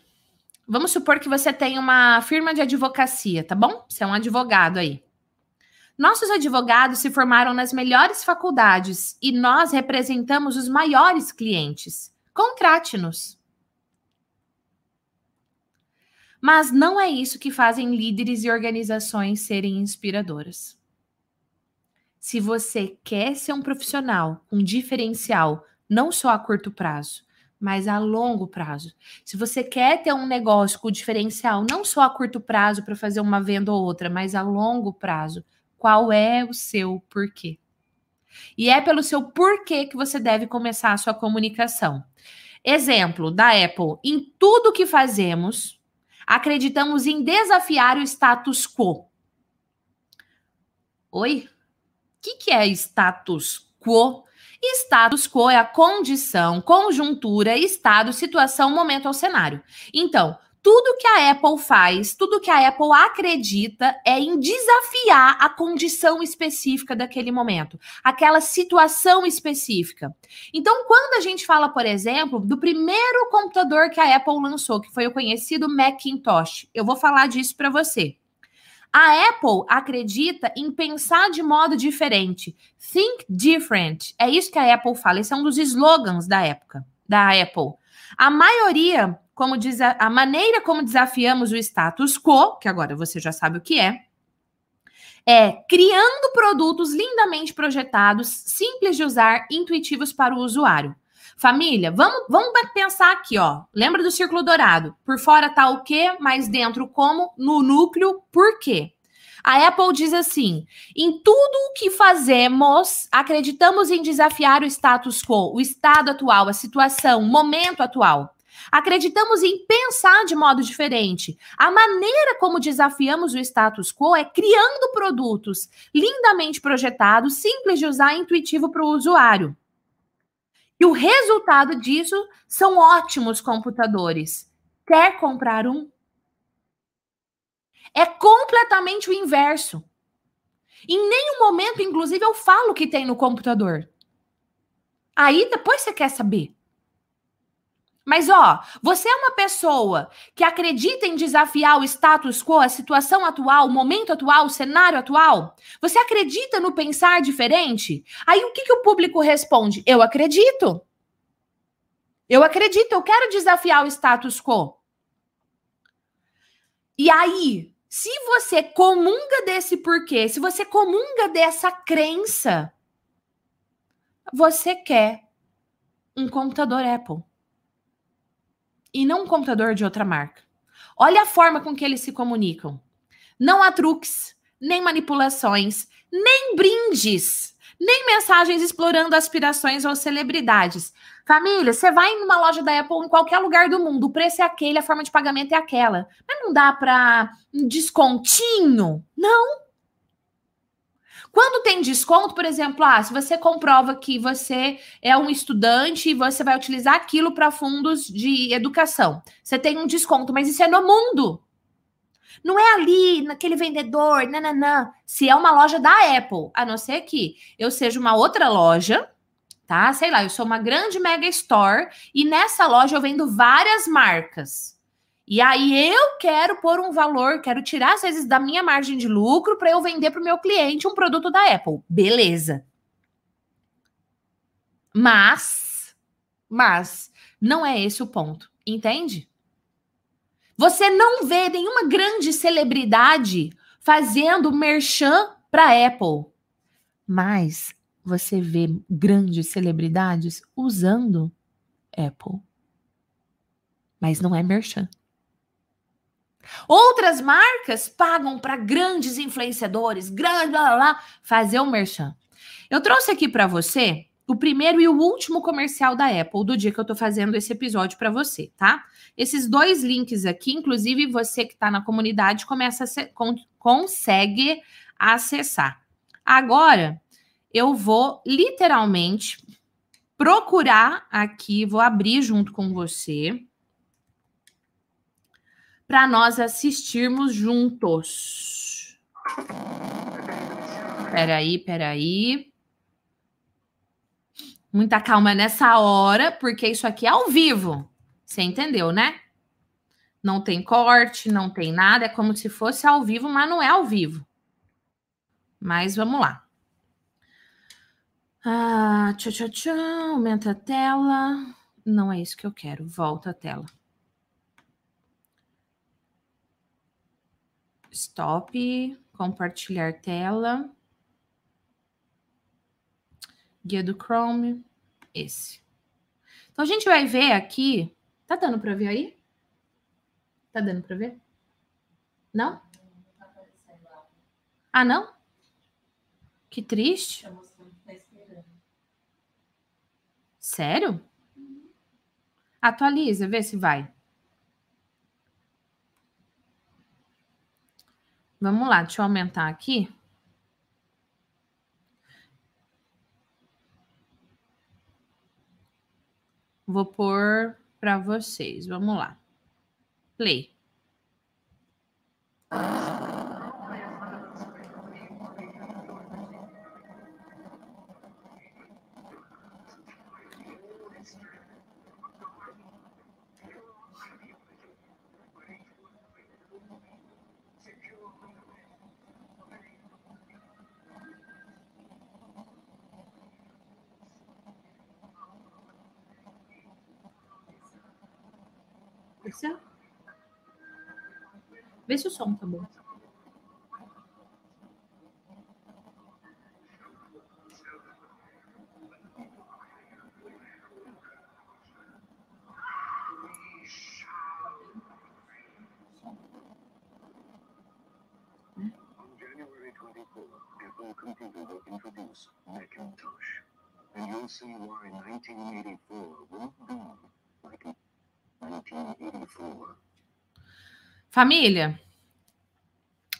Vamos supor que você tem uma firma de advocacia, tá bom? Você é um advogado aí. Nossos advogados se formaram nas melhores faculdades e nós representamos os maiores clientes. Contrate-nos. Mas não é isso que fazem líderes e organizações serem inspiradoras. Se você quer ser um profissional com um diferencial, não só a curto prazo, mas a longo prazo. Se você quer ter um negócio com diferencial, não só a curto prazo para fazer uma venda ou outra, mas a longo prazo, qual é o seu porquê? E é pelo seu porquê que você deve começar a sua comunicação. Exemplo da Apple: em tudo que fazemos, acreditamos em desafiar o status quo. Oi? O que, que é status quo? Status quo é a condição, conjuntura, estado, situação, momento ou cenário. Então, tudo que a Apple faz, tudo que a Apple acredita é em desafiar a condição específica daquele momento, aquela situação específica. Então, quando a gente fala, por exemplo, do primeiro computador que a Apple lançou, que foi o conhecido Macintosh, eu vou falar disso para você. A Apple acredita em pensar de modo diferente. Think different. É isso que a Apple fala. Esse é um dos slogans da época, da Apple. A maioria, como diz a, a maneira como desafiamos o status quo, que agora você já sabe o que é, é criando produtos lindamente projetados, simples de usar, intuitivos para o usuário. Família, vamos, vamos pensar aqui, ó. Lembra do círculo dourado? Por fora tá o quê, mas dentro como? No núcleo, por quê? A Apple diz assim: em tudo o que fazemos, acreditamos em desafiar o status quo, o estado atual, a situação, o momento atual. Acreditamos em pensar de modo diferente. A maneira como desafiamos o status quo é criando produtos lindamente projetados, simples de usar e intuitivo para o usuário. E o resultado disso são ótimos computadores. Quer comprar um? É completamente o inverso. Em nenhum momento, inclusive, eu falo que tem no computador. Aí depois você quer saber. Mas ó, você é uma pessoa que acredita em desafiar o status quo, a situação atual, o momento atual, o cenário atual? Você acredita no pensar diferente? Aí o que, que o público responde? Eu acredito. Eu acredito, eu quero desafiar o status quo. E aí, se você comunga desse porquê, se você comunga dessa crença, você quer um computador Apple e não um computador de outra marca. Olha a forma com que eles se comunicam. Não há truques, nem manipulações, nem brindes, nem mensagens explorando aspirações ou celebridades. Família, você vai numa loja da Apple em qualquer lugar do mundo, o preço é aquele, a forma de pagamento é aquela. Mas não dá para um descontinho? Não. Quando tem desconto, por exemplo, ah, se você comprova que você é um estudante e você vai utilizar aquilo para fundos de educação, você tem um desconto, mas isso é no mundo. Não é ali, naquele vendedor, nananã. Se é uma loja da Apple, a não ser que eu seja uma outra loja, tá? Sei lá, eu sou uma grande mega store e nessa loja eu vendo várias marcas. E aí eu quero pôr um valor, quero tirar às vezes da minha margem de lucro para eu vender para o meu cliente um produto da Apple. Beleza. Mas, mas não é esse o ponto, entende? Você não vê nenhuma grande celebridade fazendo merchan para Apple. Mas você vê grandes celebridades usando Apple. Mas não é merchan. Outras marcas pagam para grandes influenciadores, grandes, blá, blá, fazer o merchan. Eu trouxe aqui para você o primeiro e o último comercial da Apple do dia que eu tô fazendo esse episódio para você, tá? Esses dois links aqui, inclusive você que está na comunidade começa a con consegue acessar. Agora eu vou literalmente procurar aqui, vou abrir junto com você para nós assistirmos juntos. Peraí, peraí. Muita calma nessa hora, porque isso aqui é ao vivo. Você entendeu, né? Não tem corte, não tem nada, é como se fosse ao vivo, mas não é ao vivo. Mas vamos lá. Ah, tchau, tchau, tchau. Aumenta a tela. Não é isso que eu quero. Volta a tela. Stop, compartilhar tela. Guia do Chrome, esse. Então a gente vai ver aqui. Tá dando para ver aí? Tá dando para ver? Não? Ah, não? Que triste. Sério? Atualiza, vê se vai. Vamos lá, deixa eu aumentar aqui. Vou pôr para vocês. Vamos lá. Play. Isso. Vê se o som tá bom. Computer will introduce Macintosh, and you'll see why 1984 won't be like Família,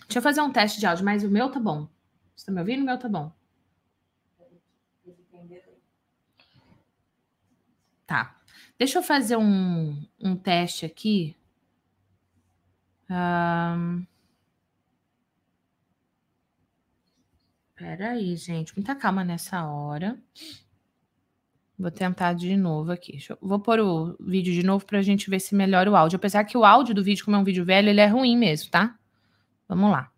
deixa eu fazer um teste de áudio, mas o meu tá bom. Você tá me ouvindo? O meu tá bom. Tá. Deixa eu fazer um, um teste aqui. Um... Peraí, gente. Muita calma nessa hora. Vou tentar de novo aqui. Eu... Vou pôr o vídeo de novo para a gente ver se melhora o áudio. Apesar que o áudio do vídeo, como é um vídeo velho, ele é ruim mesmo, tá? Vamos lá.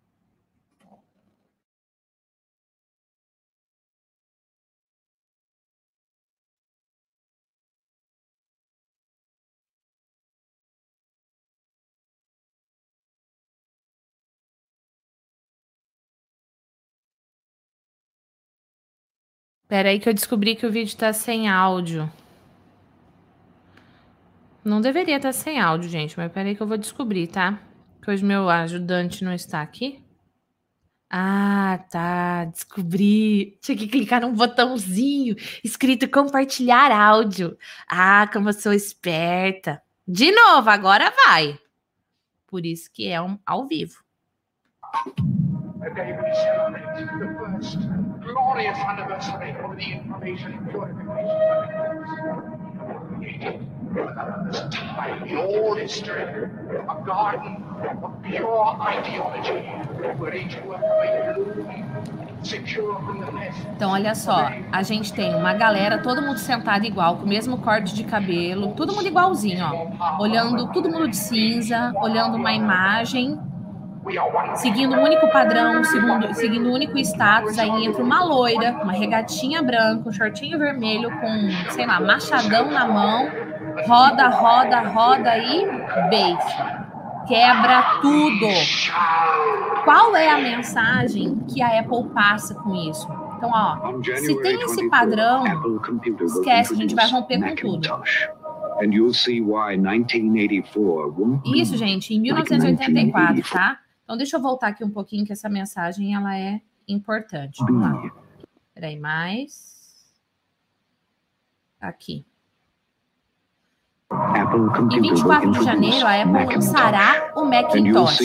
Espera aí que eu descobri que o vídeo está sem áudio. Não deveria estar tá sem áudio, gente, mas espera aí que eu vou descobrir, tá? Que hoje meu ajudante não está aqui. Ah, tá. Descobri. Tinha que clicar num botãozinho escrito compartilhar áudio. Ah, como eu sou esperta. De novo, agora vai. Por isso que é um ao vivo. Glorious anniversary of the Information Purification time history, a garden of pure ideology, where each work Então, olha só, a gente tem uma galera, todo mundo sentado igual, com o mesmo corte de cabelo, todo mundo igualzinho, ó. Olhando todo mundo de cinza, olhando uma imagem seguindo o um único padrão, segundo, seguindo o um único status, aí entra uma loira, uma regatinha branca, um shortinho vermelho com, sei lá, machadão na mão, roda, roda, roda e beijo. Quebra tudo. Qual é a mensagem que a Apple passa com isso? Então, ó, se tem esse padrão, esquece, a gente vai romper com tudo. Isso, gente, em 1984, tá? Então, deixa eu voltar aqui um pouquinho, que essa mensagem ela é importante. Vamos lá. Peraí, mais. Aqui. Em 24 de janeiro, a Apple lançará o Macintosh.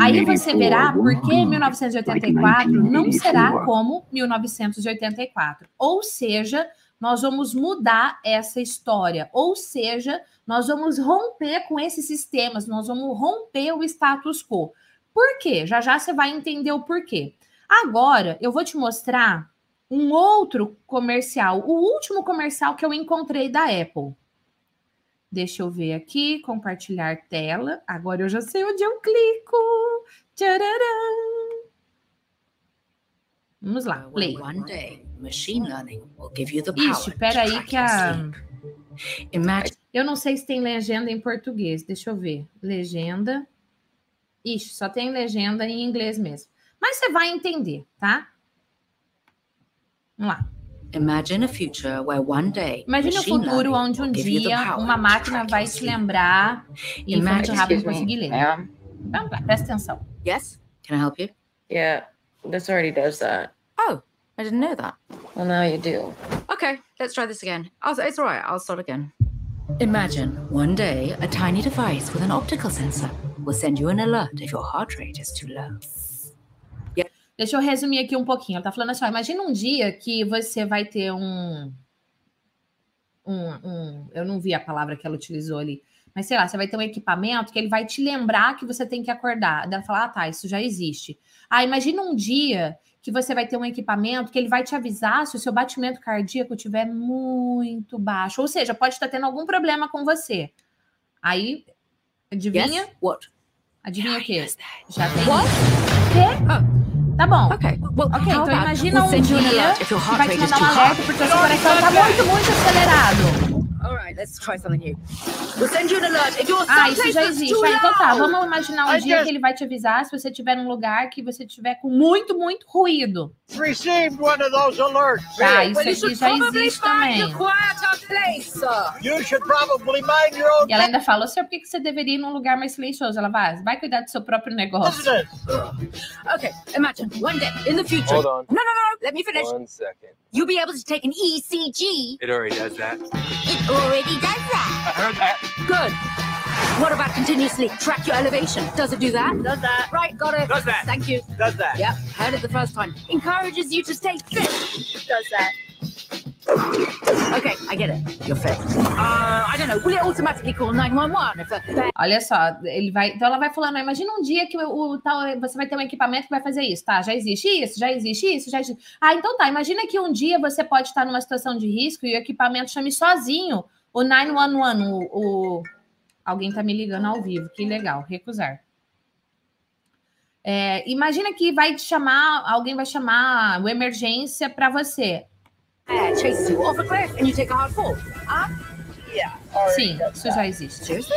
Aí você verá por que 1984 não será como 1984. Ou seja, nós vamos mudar essa história. Ou seja, nós vamos romper com esses sistemas, nós vamos romper o status quo. Por quê? Já já você vai entender o porquê. Agora, eu vou te mostrar um outro comercial, o último comercial que eu encontrei da Apple. Deixa eu ver aqui, compartilhar tela. Agora eu já sei onde eu clico. Tcharam! Vamos lá, play. One day, machine learning will give you the power Ixi, peraí que a... Eu não sei se tem legenda em português. Deixa eu ver. Legenda. Ixi, só tem legenda em inglês mesmo. Mas você vai entender, tá? Vamos lá. Imagine a future where one day Imagine um futuro onde um dia uma máquina vai te lembrar e muito rápido conseguir ler. Vamos lá, presta atenção. Yes, can I help you? Yeah, this already does that. Oh, I didn't know that. Well, now you do. Okay, let's try this again. I'll, it's all right. I'll start again. Imagine one day a tiny device with an optical sensor will send you an alert if your heart rate is too low. Deixa eu resumir aqui um pouquinho. Ela tá falando assim: ó, imagina um dia que você vai ter um, um, um. Eu não vi a palavra que ela utilizou ali. Mas sei lá, você vai ter um equipamento que ele vai te lembrar que você tem que acordar. Ela fala: ah, tá, isso já existe. Ah, imagina um dia que você vai ter um equipamento que ele vai te avisar se o seu batimento cardíaco estiver muito baixo. Ou seja, pode estar tendo algum problema com você. Aí, adivinha? Yes, what? Adivinha o quê? Já tem. What? Quê? Oh. Tá bom. Ok, well, okay então imagina um dia que vai te mandar um alerta porque o seu coração está muito, muito acelerado. Alright, let's try something new. We'll send you an alert. If you're ah, isso já existe. Ah, então tá, vamos imaginar um I dia just... que ele vai te avisar se você estiver num lugar que você tiver com muito, muito ruído. Received one of those alerts. Tá, isso aqui já existe também. You should probably mind your own E ela ainda falou, senhor, por que que você deveria ir num lugar mais silencioso? Ela vai, vai cuidar do seu próprio negócio. business. Okay, imagine one day in the future. Hold on. No, no, no, let me finish. One second. You'll be able to take an ECG. It already does that. It already does that. I heard that. Good. What about continuously track your elevation? Does it do that? Does that? Right, got it. Does that. Thank you. Does that? Yep, heard it the first time. Encourages you to stay fit. Does that? Okay, I get it. You're fit. Uh, I don't know. Will it automatically call 911 if a bad Olha só, ele vai. Então ela vai falando, "Ah, imagina um dia que o, o tal, você vai ter um equipamento que vai fazer isso, tá? Já existe isso, já existe isso, já existe. Ah, então tá. Imagina que um dia você pode estar numa situação de risco e o equipamento chame sozinho o 911, o, o... alguém tá me ligando ao vivo, que legal, recusar. É, imagina que vai te chamar, alguém vai chamar o emergência para você. you off a cliff and you take a hard fall? Yeah. already Sim, isso já existe. Seriously?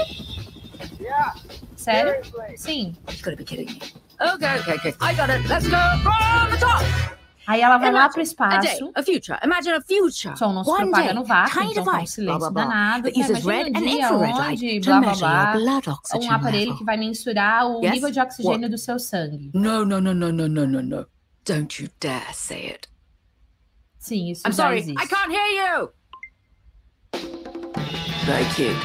Yeah. Sério? Sim. You've got to be kidding me. Okay, okay, okay. I got it. Let's go from the top. Aí ela vai lá Imagine para o A day, espaço. a future. Imagine a future. som não se One propaga day, no vácuo, então tá um silêncio blah, blah, danado. that Tá, uses red um and infrared onde, blá, blá, blá, um aparelho level. que vai mensurar o Yes? nível de oxigênio do seu sangue. No, no, no, no, no, no, no, no. Don't you dare say it. Sim, isso I'm já sorry, existe. I can't hear you. Very cute.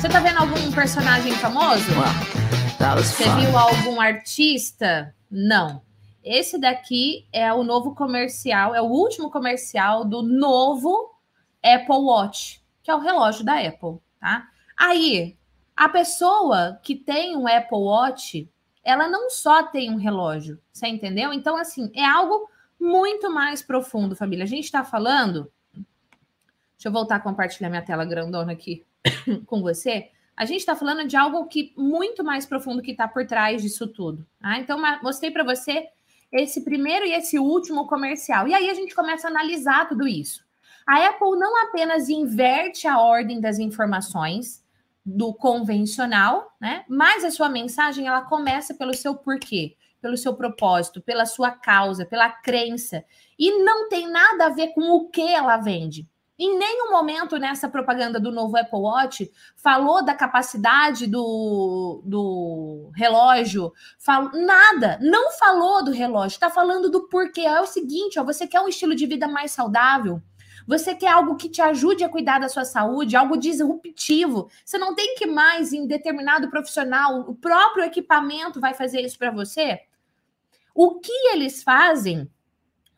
Você tá vendo algum personagem famoso? Well, that was Você fun. viu algum artista? Não. Esse daqui é o novo comercial, é o último comercial do novo Apple Watch, que é o relógio da Apple, tá? Aí, a pessoa que tem um Apple Watch, ela não só tem um relógio, você entendeu? Então, assim, é algo muito mais profundo, família. A gente tá falando. Deixa eu voltar a compartilhar minha tela grandona aqui (coughs) com você. A gente está falando de algo que muito mais profundo que está por trás disso tudo. tá? Então, mostrei para você esse primeiro e esse último comercial. E aí a gente começa a analisar tudo isso. A Apple não apenas inverte a ordem das informações do convencional, né? Mas a sua mensagem ela começa pelo seu porquê, pelo seu propósito, pela sua causa, pela crença. E não tem nada a ver com o que ela vende. Em nenhum momento nessa propaganda do novo Apple Watch falou da capacidade do, do relógio, fal, nada, não falou do relógio, está falando do porquê. É o seguinte, ó, você quer um estilo de vida mais saudável? Você quer algo que te ajude a cuidar da sua saúde, algo disruptivo. Você não tem que mais em determinado profissional, o próprio equipamento vai fazer isso para você? O que eles fazem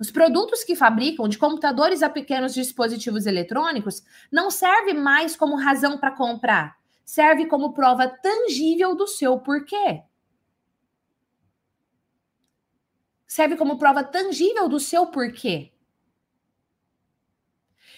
os produtos que fabricam, de computadores a pequenos dispositivos eletrônicos, não serve mais como razão para comprar, serve como prova tangível do seu porquê. Serve como prova tangível do seu porquê.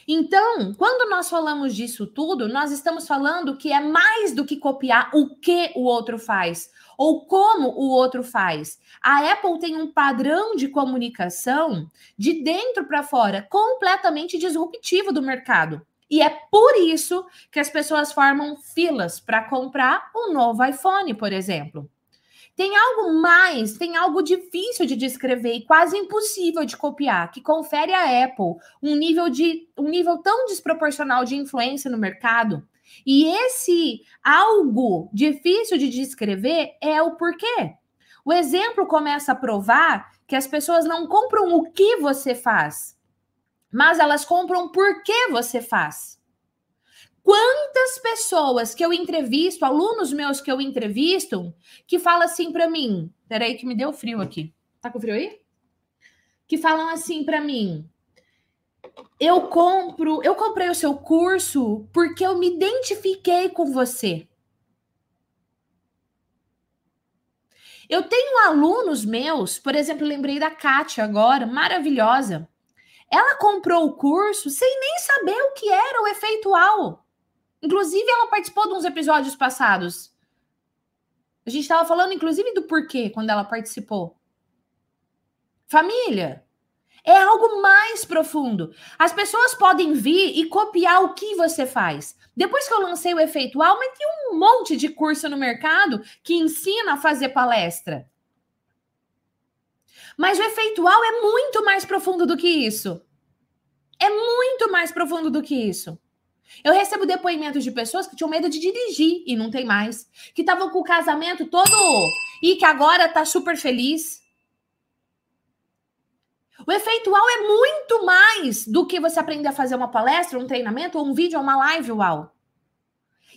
Então, quando nós falamos disso tudo, nós estamos falando que é mais do que copiar o que o outro faz ou como o outro faz. A Apple tem um padrão de comunicação de dentro para fora completamente disruptivo do mercado. E é por isso que as pessoas formam filas para comprar um novo iPhone, por exemplo. Tem algo mais, tem algo difícil de descrever e quase impossível de copiar, que confere à Apple um nível de um nível tão desproporcional de influência no mercado. E esse algo difícil de descrever é o porquê. O exemplo começa a provar que as pessoas não compram o que você faz, mas elas compram por que você faz. Quantas pessoas que eu entrevisto, alunos meus que eu entrevisto, que falam assim para mim, peraí que me deu frio aqui. Tá com frio aí? Que falam assim para mim, eu compro, eu comprei o seu curso porque eu me identifiquei com você. Eu tenho alunos meus, por exemplo, lembrei da Kátia agora, maravilhosa. Ela comprou o curso sem nem saber o que era o efeitual. Inclusive, ela participou de uns episódios passados. A gente estava falando, inclusive, do porquê quando ela participou. Família, é algo mais profundo. As pessoas podem vir e copiar o que você faz. Depois que eu lancei o efeitual, mas tem um monte de curso no mercado que ensina a fazer palestra. Mas o efeitual é muito mais profundo do que isso. É muito mais profundo do que isso. Eu recebo depoimentos de pessoas que tinham medo de dirigir e não tem mais. Que estavam com o casamento todo e que agora tá super feliz. O efeitual é muito mais do que você aprender a fazer uma palestra, um treinamento, ou um vídeo, ou uma live, uau.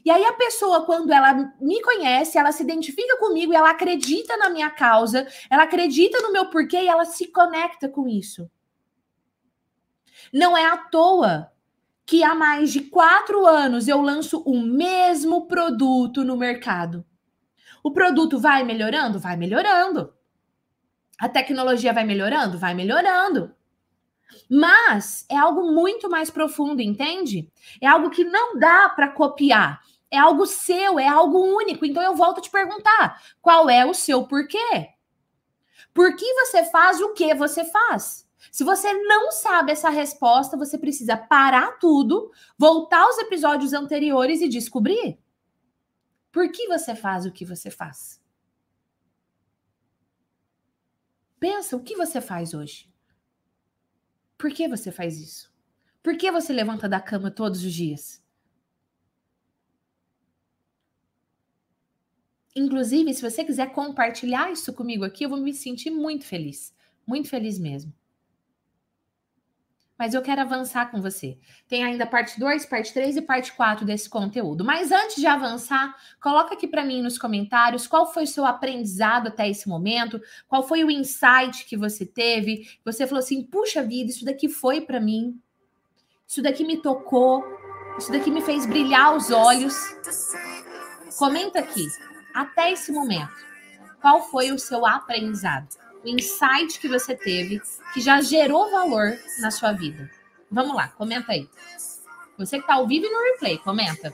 E aí a pessoa, quando ela me conhece, ela se identifica comigo e ela acredita na minha causa, ela acredita no meu porquê e ela se conecta com isso. Não é à toa que há mais de quatro anos eu lanço o mesmo produto no mercado. O produto vai melhorando? Vai melhorando. A tecnologia vai melhorando? Vai melhorando. Mas é algo muito mais profundo, entende? É algo que não dá para copiar. É algo seu, é algo único. Então eu volto a te perguntar: qual é o seu porquê? Por que você faz o que você faz? Se você não sabe essa resposta, você precisa parar tudo, voltar aos episódios anteriores e descobrir. Por que você faz o que você faz? Pensa o que você faz hoje. Por que você faz isso? Por que você levanta da cama todos os dias? Inclusive, se você quiser compartilhar isso comigo aqui, eu vou me sentir muito feliz. Muito feliz mesmo. Mas eu quero avançar com você. Tem ainda parte 2, parte 3 e parte 4 desse conteúdo. Mas antes de avançar, coloca aqui para mim nos comentários qual foi o seu aprendizado até esse momento, qual foi o insight que você teve. Você falou assim: puxa vida, isso daqui foi para mim. Isso daqui me tocou. Isso daqui me fez brilhar os olhos. Comenta aqui até esse momento, qual foi o seu aprendizado? O insight que você teve que já gerou valor na sua vida? Vamos lá, comenta aí. Você que está ao vivo e no replay, comenta.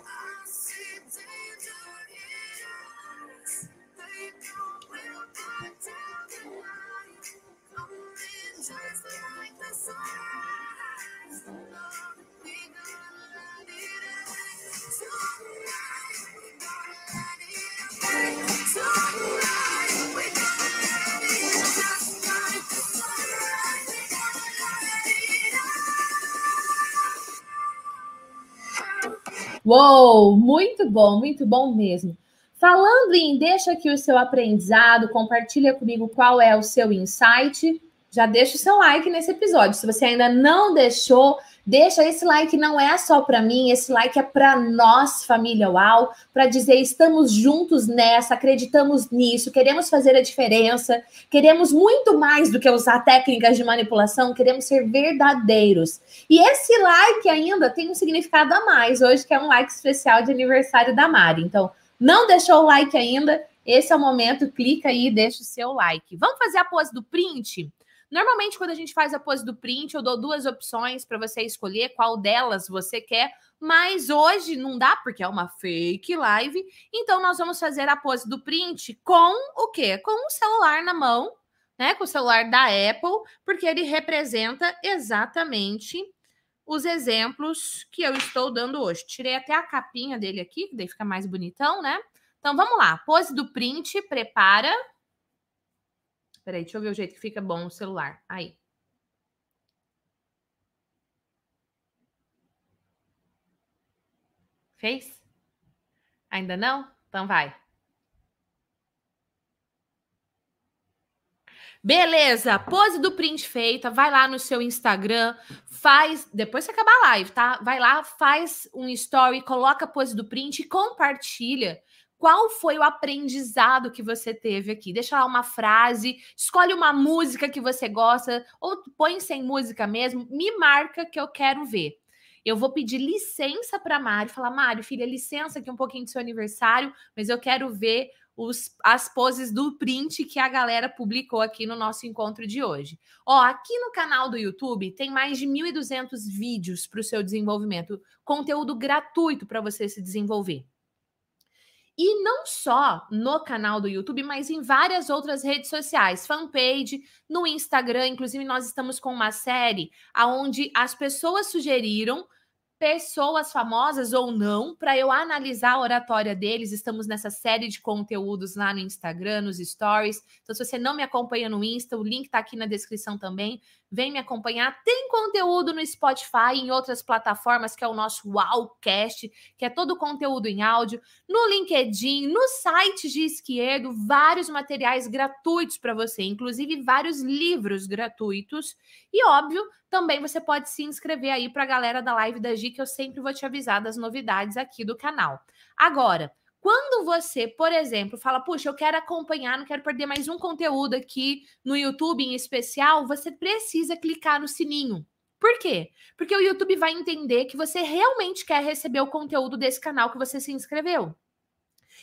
Uou, muito bom, muito bom mesmo. Falando em deixa aqui o seu aprendizado, compartilha comigo qual é o seu insight. Já deixa o seu like nesse episódio. Se você ainda não deixou, deixa esse like não é só para mim, esse like é para nós, família UAU, para dizer estamos juntos nessa, acreditamos nisso, queremos fazer a diferença, queremos muito mais do que usar técnicas de manipulação, queremos ser verdadeiros. E esse like ainda tem um significado a mais hoje, que é um like especial de aniversário da Mari. Então, não deixou o like ainda? Esse é o momento, clica aí e deixa o seu like. Vamos fazer a pose do print? Normalmente, quando a gente faz a pose do print, eu dou duas opções para você escolher qual delas você quer, mas hoje não dá porque é uma fake live. Então, nós vamos fazer a pose do print com o quê? Com o celular na mão, né? Com o celular da Apple, porque ele representa exatamente os exemplos que eu estou dando hoje. Tirei até a capinha dele aqui, que daí fica mais bonitão, né? Então vamos lá, pose do print, prepara. Peraí, deixa eu ver o jeito que fica bom o celular. Aí. Fez? Ainda não? Então vai. Beleza, pose do print feita, vai lá no seu Instagram, faz, depois que acabar a live, tá? Vai lá, faz um story, coloca a pose do print e compartilha qual foi o aprendizado que você teve aqui? Deixa lá uma frase, escolhe uma música que você gosta, ou põe sem música mesmo, me marca que eu quero ver. Eu vou pedir licença para Mari, falar, Mari, filha, licença aqui um pouquinho do seu aniversário, mas eu quero ver os, as poses do print que a galera publicou aqui no nosso encontro de hoje. Ó, aqui no canal do YouTube tem mais de 1.200 vídeos para o seu desenvolvimento, conteúdo gratuito para você se desenvolver. E não só no canal do YouTube, mas em várias outras redes sociais, fanpage, no Instagram, inclusive nós estamos com uma série aonde as pessoas sugeriram pessoas famosas ou não, para eu analisar a oratória deles. Estamos nessa série de conteúdos lá no Instagram, nos stories. Então, se você não me acompanha no Insta, o link está aqui na descrição também. Vem me acompanhar. Tem conteúdo no Spotify e em outras plataformas, que é o nosso Wowcast, que é todo conteúdo em áudio. No LinkedIn, no site de esquerdo, vários materiais gratuitos para você, inclusive vários livros gratuitos. E, óbvio, também você pode se inscrever aí para a galera da live da Que eu sempre vou te avisar das novidades aqui do canal. Agora, quando você, por exemplo, fala, puxa, eu quero acompanhar, não quero perder mais um conteúdo aqui no YouTube em especial, você precisa clicar no sininho. Por quê? Porque o YouTube vai entender que você realmente quer receber o conteúdo desse canal que você se inscreveu.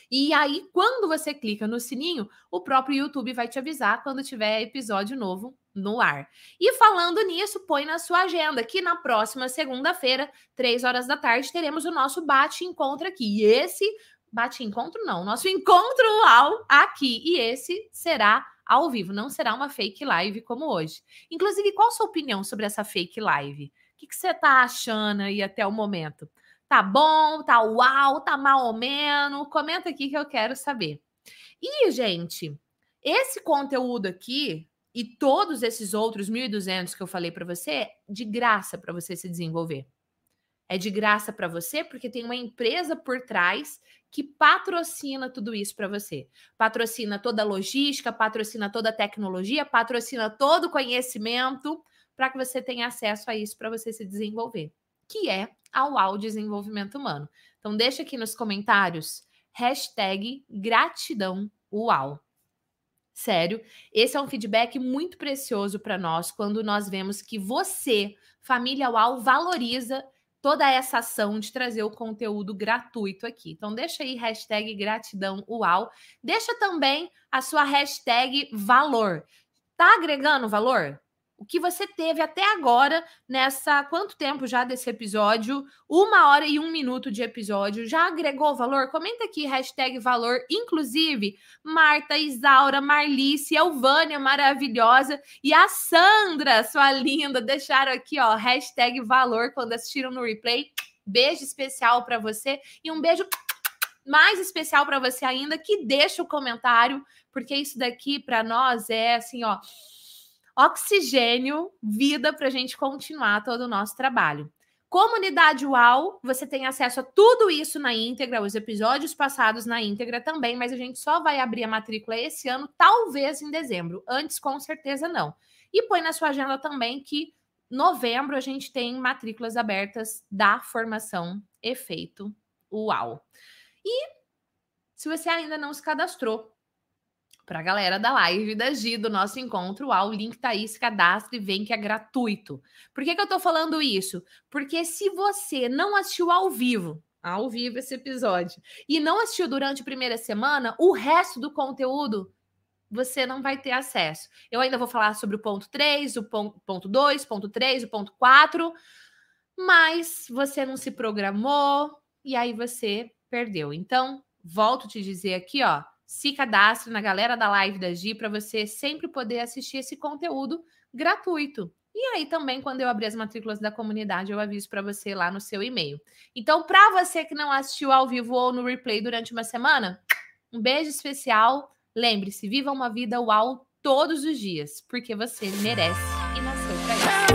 E aí, quando você clica no sininho, o próprio YouTube vai te avisar quando tiver episódio novo no ar. E falando nisso, põe na sua agenda que na próxima segunda-feira, três horas da tarde, teremos o nosso bate-encontro aqui. E esse bate-encontro não, nosso encontro ao aqui. E esse será ao vivo, não será uma fake live como hoje. Inclusive, qual a sua opinião sobre essa fake live? O que, que você está achando aí até o momento? Tá bom? Tá uau? Tá mal ou menos? Comenta aqui que eu quero saber. E, gente, esse conteúdo aqui e todos esses outros 1.200 que eu falei para você, de graça para você se desenvolver. É de graça para você porque tem uma empresa por trás que patrocina tudo isso para você. Patrocina toda a logística, patrocina toda a tecnologia, patrocina todo o conhecimento para que você tenha acesso a isso para você se desenvolver, que é a UAU Desenvolvimento Humano. Então deixa aqui nos comentários hashtag gratidão UAU. Sério, esse é um feedback muito precioso para nós quando nós vemos que você, família UAU, valoriza toda essa ação de trazer o conteúdo gratuito aqui. Então, deixa aí hashtag gratidão UAU. Deixa também a sua hashtag valor. Tá agregando valor? O que você teve até agora nessa. Quanto tempo já desse episódio? Uma hora e um minuto de episódio. Já agregou valor? Comenta aqui, hashtag valor. Inclusive, Marta, Isaura, Marlice, Elvânia, maravilhosa, e a Sandra, sua linda, deixaram aqui, ó, hashtag valor quando assistiram no replay. Beijo especial para você e um beijo mais especial para você ainda que deixa o comentário, porque isso daqui para nós é assim, ó oxigênio, vida para a gente continuar todo o nosso trabalho. Comunidade UAU, você tem acesso a tudo isso na íntegra, os episódios passados na íntegra também, mas a gente só vai abrir a matrícula esse ano, talvez em dezembro. Antes, com certeza, não. E põe na sua agenda também que novembro a gente tem matrículas abertas da formação Efeito UAU. E se você ainda não se cadastrou, para a galera da live da Gi, do nosso encontro, ah, o link tá aí, se cadastre vem que é gratuito. Por que, que eu tô falando isso? Porque se você não assistiu ao vivo, ao vivo esse episódio, e não assistiu durante a primeira semana, o resto do conteúdo você não vai ter acesso. Eu ainda vou falar sobre o ponto 3, o ponto 2, ponto 3, o ponto 4, mas você não se programou e aí você perdeu. Então, volto te dizer aqui, ó, se cadastre na galera da live da Gi para você sempre poder assistir esse conteúdo gratuito. E aí também, quando eu abrir as matrículas da comunidade, eu aviso para você lá no seu e-mail. Então, para você que não assistiu ao vivo ou no replay durante uma semana, um beijo especial. Lembre-se, viva uma vida uau todos os dias, porque você merece e nasceu para isso.